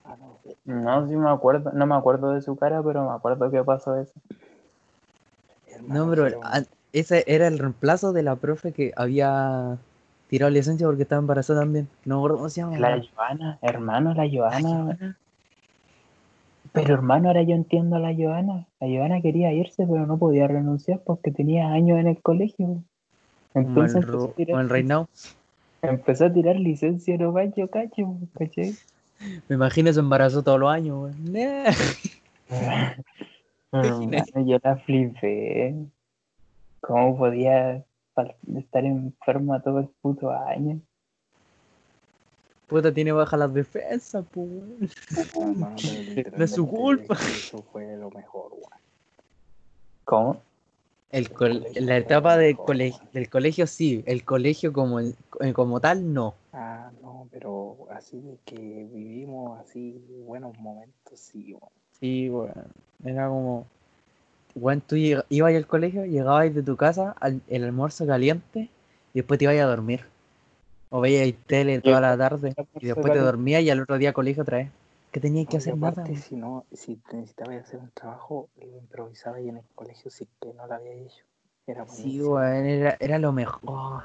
Ah, No, sí me acuerdo, no me acuerdo de su cara, pero me acuerdo que pasó eso. Hermano, No, pero ah, ese era el reemplazo de la profe que había tirado licencia porque estaba embarazada también. No cómo se llama. La Joana, hermano, la Joana. Pero hermano, ahora yo entiendo a la Joana. La Joana quería irse, pero no podía renunciar porque tenía años en el colegio. Entonces el, Ru- a tirar, como el Reinao. empezó a tirar licencia no cacho, cacho, ¿cachai? Me imagino se embarazó todos los años, weón. Hermano, yo la flipé. ¿Cómo podía estar enferma todo el puto año? Puta, tiene bajas las defensas, pues. No, es su culpa. Eso fue lo mejor, weón. ¿Cómo? El col- la etapa de weón. del colegio sí, el colegio como, el- como tal no. Ah, no, pero así de que vivimos así buenos momentos, sí, weón. Sí, weón. Era como. Weón, tú lleg- ibas al colegio, llegabas de tu casa, al, el almuerzo caliente, y después te ibas a dormir. O veías tele toda la tarde, y después te dormías y al otro día colegio otra vez. Que tenías que hacer nada. aparte, weón. si no, si te necesitabas hacer un trabajo, lo improvisabas ahí en el colegio si que no lo había hecho. Era Sí, buenísimo. weón, era, era lo mejor. Oh,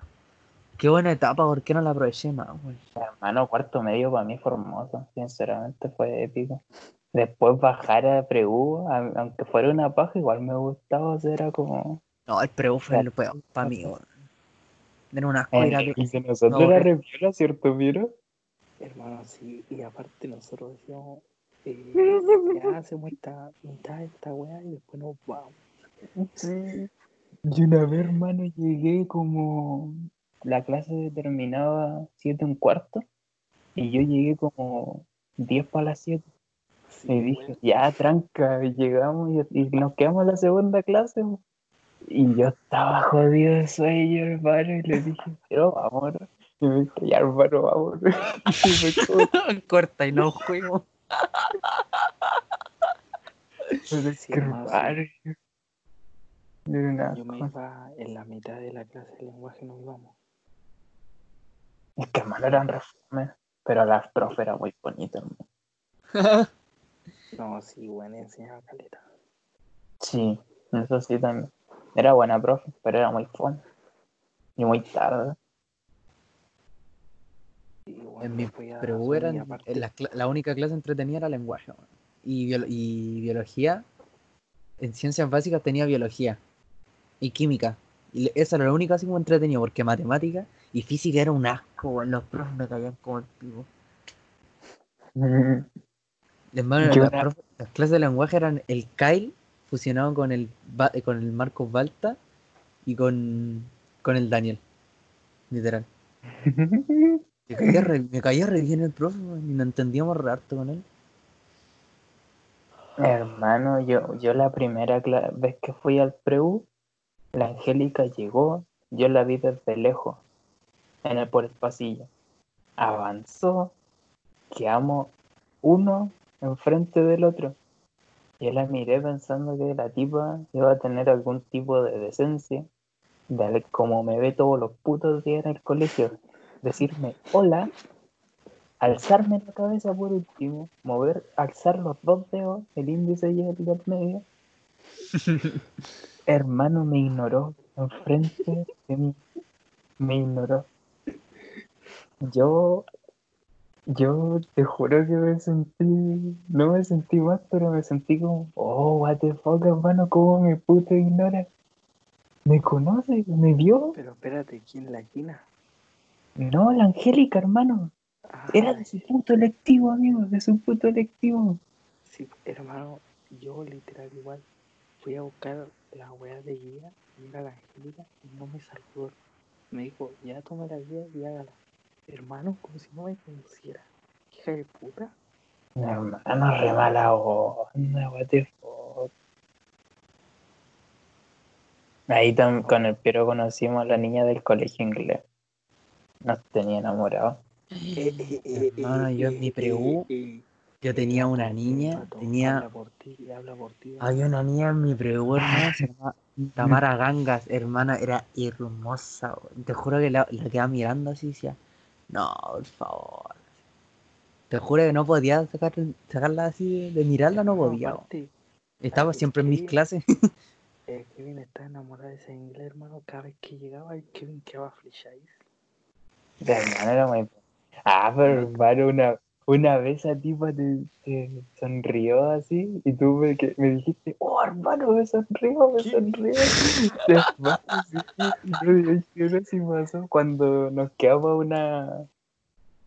qué buena etapa, ¿por qué no la aproveché más, weón? Hermano, cuarto medio para mí fue hermoso, sinceramente fue épico. Después bajar a Preu, aunque fuera una paja, igual me gustaba, o sea, era como... No, el preu fue el peor para mí. Era un asco ir a- El de nosotros No, era re piola, ¿cierto, Miro? Hermano, sí, y aparte nosotros decíamos, eh, ya hacemos esta mitad de esta weá y después nos vamos. Sí. Y una vez, hermano, llegué como... La clase terminaba siete un cuarto, y yo llegué como 10 para las 7. Y dije, ya, tranca, y llegamos y, y nos quedamos en la segunda clase. Y yo estaba jodido de sueño, hermano, y le dije, pero vamos. Y me dijo, ya, hermano, vamos. Y como, Corta y no juego. pero es Sí, hermano, Yo me iba en la mitad de la clase de lenguaje, nos íbamos. Es que, hermano, eran reformes, pero la profe era muy bonita, hermano. No, sí, weón, enseñaba caleta. Sí, eso sí también. Era buena profe, pero era muy fun. Y muy tarde. En ya pero eran, en la, la única clase entretenida era lenguaje. Y, biolo- y biología, en ciencias básicas tenía biología y química. Y esa era la única así como entretenida, porque matemática y física era un asco, los profes me caían como el pico. Hermano, Yo las, clases de lenguaje eran el Kyle fusionado con el, eh, con el Marcos Balta y con, con el Daniel. Literal. Me caía re, me caía re bien el profe, y no entendíamos re harto con él. Hermano, yo, yo la primera vez que fui al preu, la Angélica llegó, yo la vi desde lejos, en el, por el pasillo. Avanzó, quedamos uno enfrente del otro. Yo la miré pensando que la tipa iba a tener algún tipo de decencia, de como me ve todos los putos días en el colegio, decirme hola, alzarme la cabeza por último, mover, alzar los dos dedos, el índice y el del medio. Hermano me ignoró enfrente de mí. Me ignoró. Yo, yo te juro que me sentí, no me sentí mal, pero me sentí como, oh, what the fuck, hermano, cómo me puto ignora. ¿Me conoce? ¿Me vio? Pero espérate, ¿quién la quina? No, la Angélica, hermano. Ah, Era de su puto electivo, amigo, de su puto electivo. Sí, hermano, yo literal igual fui a buscar la weá de guía y era la Angélica y no me saludó. Me dijo, ya toma la guía y hágala. Hermano, como si no me conociera. Hija de puta. Hermano, re mala onda, what the fuck. Ahí con el Piero conocimos a la niña del colegio inglés. Nos tenía enamorados. Eh, eh, eh, Hermano, eh, yo en eh, mi eh, preu, eh, yo tenía una niña, tenía, Habla por ti, habla por ti. había una niña en mi preu, hermano, se llamaba Tamara Gangas, hermana, era hermosa, te juro que la, la quedaba mirando así y decía, no, por favor. Te juro que no podía sacar, sacarla así de, de mirarla, no podía. Estaba es siempre en mis clases. eh, Kevin está enamorado de ese inglés, hermano. Cada vez que llegaba, el Kevin quedaba flecháis. De hermano era muy. Ah, pero hermano, una, una vez a tipa te, te sonrió así y tú me, que- me dijiste, oh hermano, me sonrió, me ¿Qué? sonrió. Después, yo, yo, yo no pasó cuando nos quedamos a una,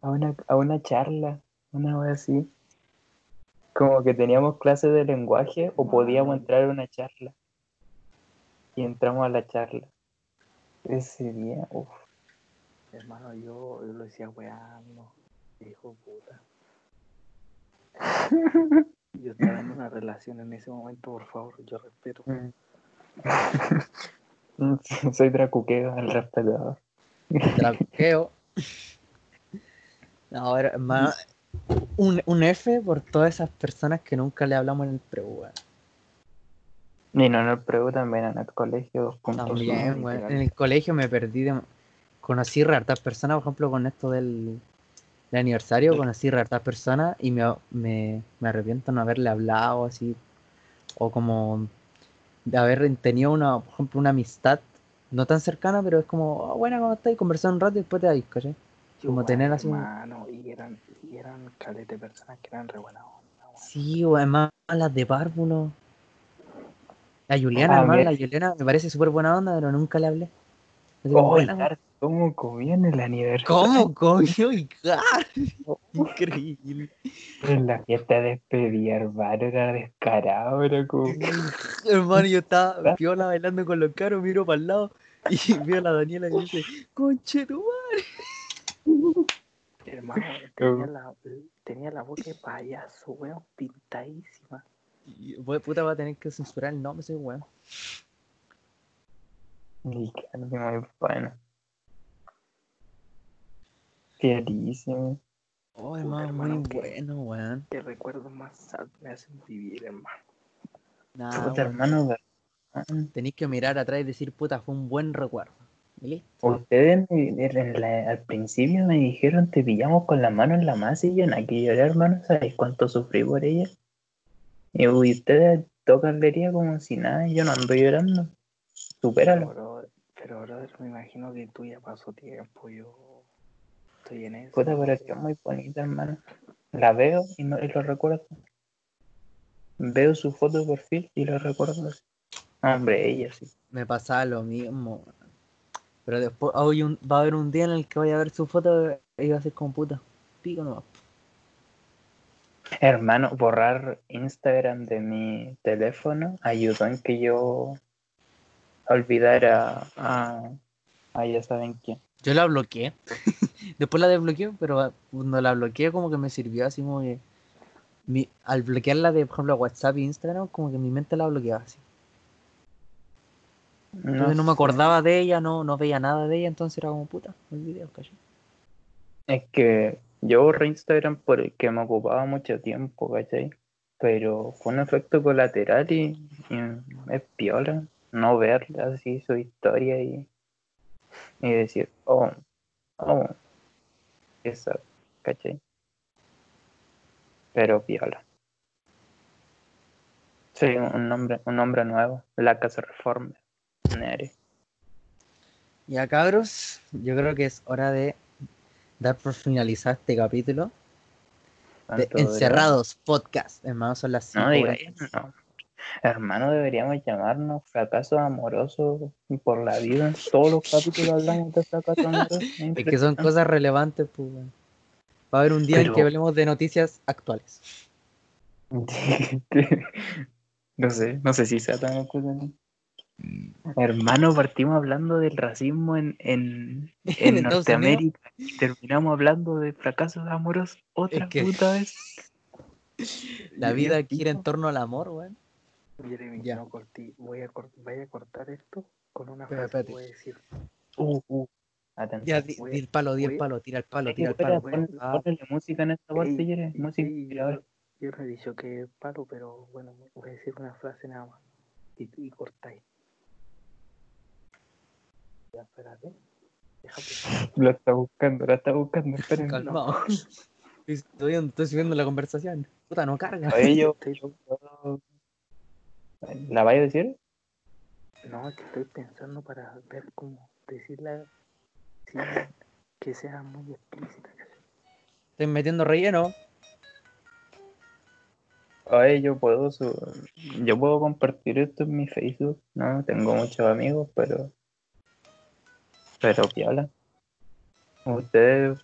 a una, a una charla, una vez así. Como que teníamos clases de lenguaje o podíamos entrar a una charla. Y entramos a la charla. Ese día, uff. Hermano, yo, yo lo decía, weando. Hijo de puta. Yo estaba en una relación en ese momento, por favor, yo respeto. Soy Dracuqueo, el respetador. Traqueo. No, era- hermano, Un, un F por todas esas personas que nunca le hablamos en el pre, weón. Y no en el preu también en el colegio 2.0. También. En el colegio me perdí de... Conocí hartas personas, por ejemplo, con esto del, del aniversario, conocí hartas personas y me, me, me arrepiento no haberle hablado así. O como de haber tenido una, por ejemplo, una amistad no tan cercana, pero es como, oh, buena, ¿cómo estás? Y conversar un rato y después te vais, ¿cachai? Como tener así y eran, y eran de personas que eran re buena onda. Sí, o además las de párvulo. La Juliana, Ah, además, la Juliana me parece súper buena onda, pero nunca le hablé. ¡Oh, como, "Buena, weón". ¿Cómo comía en el aniversario? ¿Cómo? Y Increíble. En la fiesta de despedida, hermano, era descarado, era como... Hermano, yo estaba piola bailando con los caros, miro para el lado y veo a la Daniela y dice, conche tu madre". Hermano, tenía la, tenía la boca de payaso, weón, pintadísima. Y, we- puta, va a tener que censurar el nombre ese weón. Y claro, muy bueno. Fierísimo. Oh, hermano, muy hermano, que- bueno, weón. Qué recuerdos más sad me hacen vivir, hermano. Nada, Puta, hermano. Tenéis que mirar atrás y decir, puta, fue un buen recuerdo. ¿Y listo? Ustedes en la- al principio me dijeron te pillamos con la mano en la masa y yo no que llorar, hermano. ¿Sabes cuánto sufrí por ella? Y uy, ustedes tocan lería como si nada, y yo no ando llorando. Pero, Supéralo. brother, pero, brother, me imagino que tú ya pasó tiempo, yo estoy en eso. Puta, pero es que es muy bonita, hermano. La veo y, no, y lo recuerdo. Veo su foto de perfil y lo recuerdo. así. Hombre, ella sí. Me pasaba lo mismo. Pero después hoy un- va a haber un día en el que voy a ver su foto y va a ser como puta. Pico nomás. Hermano, borrar Instagram de mi teléfono ayudó en que yo olvidara a, a ya saben quién. Yo la bloqueé. Después la desbloqueé, pero cuando la bloqueé como que me sirvió así como que... Mi, al bloquearla de, por ejemplo, WhatsApp e Instagram, como que mi mente la bloqueaba así. Entonces no me acordaba de ella, no, no veía nada de ella, entonces era como puta, me olvidé, ¿cachai? Es que yo borré Instagram porque me ocupaba mucho tiempo, ¿cachai? Pero fue un efecto colateral y, y es piola no ver así su historia y, y decir, oh, oh, esa, ¿cachai? Pero piola. Sí, un nombre, un nombre nuevo, la casa reforma. Nere. Ya cabros, yo creo que es hora de dar por finalizado este capítulo de Encerrados Podcast. Hermano, son las No 5 diga eso, no. Hermano, deberíamos llamarnos fracasos amorosos por la vida. Todos los capítulos hablamos de fracasos amorosos. Es que son cosas relevantes, pues. Va a haber un día en Pero- que hablemos de noticias actuales. no sé, no sé si sea tan cosa. Hermano, partimos hablando del racismo en, en, en En Norteamérica y terminamos hablando de fracasos amorosos otra Es que- puta vez. La vida gira en torno al amor, weón. Jeremy, Ya. no corté. Voy a, cort- voy a cortar esto con una frase espérate. que voy a decir. Uh, uh. Atención. Ya, di, di el palo, di el palo, tira el palo, tira el palo. Ah, ponle música en esta parte, Ey, Jere, ey, música ey, yo, yo no he dicho que es palo, pero bueno, voy a decir una frase nada más. Y, y cortáis. Ya, espérate. Déjate. Lo está buscando, lo está buscando, esperen. calmado. Estoy, estoy subiendo la conversación. Puta, no carga. Oye, yo, Estoy- yo ¿La vaya a decir? No, es que estoy pensando para ver cómo decirla sin que sea muy explícita. Estoy metiendo relleno. Oye, yo puedo su- yo puedo compartir esto en mi Facebook, no tengo muchos amigos, pero pero piola. Ustedes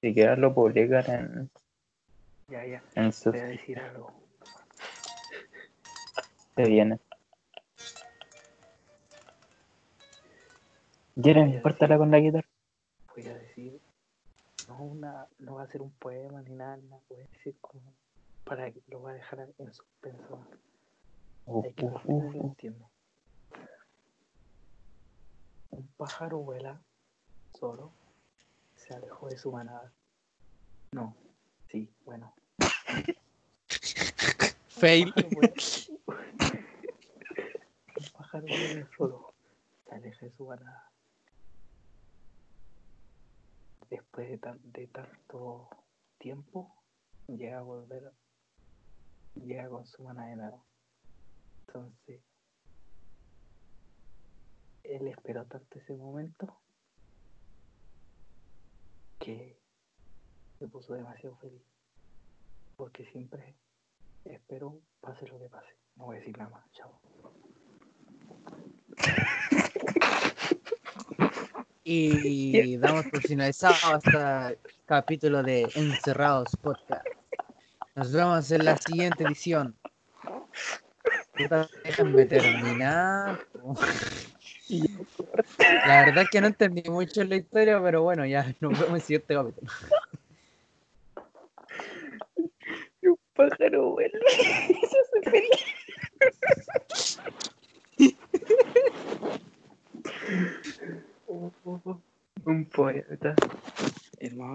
si quieren lo publican en, Ya, ya, en sus voy a decir algo. Se viene. Jeremy, córtala con la guitarra. Voy a decir, no una, no va a ser un poema ni nada, no, voy a decir como para que lo voy a dejar en suspenso. Uf, Hay que fin uf, lo uf. entiendo. Un pájaro vuela solo, se alejó de su manada. No, Sí, bueno. Fail. Un pájaro vuela- solo. Se aleja de su banada. Después de, tan- de tanto tiempo, llega a volver. Llega con su manada de nuevo. Entonces, él esperó tanto ese momento que se puso demasiado feliz. Porque siempre espero pase lo que pase. No voy a decir nada más. Chao. Y damos por finalizado hasta el capítulo de Encerrados Podcast. Nos vemos en la siguiente edición. Déjenme terminar. La verdad es que no entendí mucho la historia, pero bueno, ya nos vemos en el siguiente capítulo. Un pájaro vuelve. Se hace feliz. Un poeta.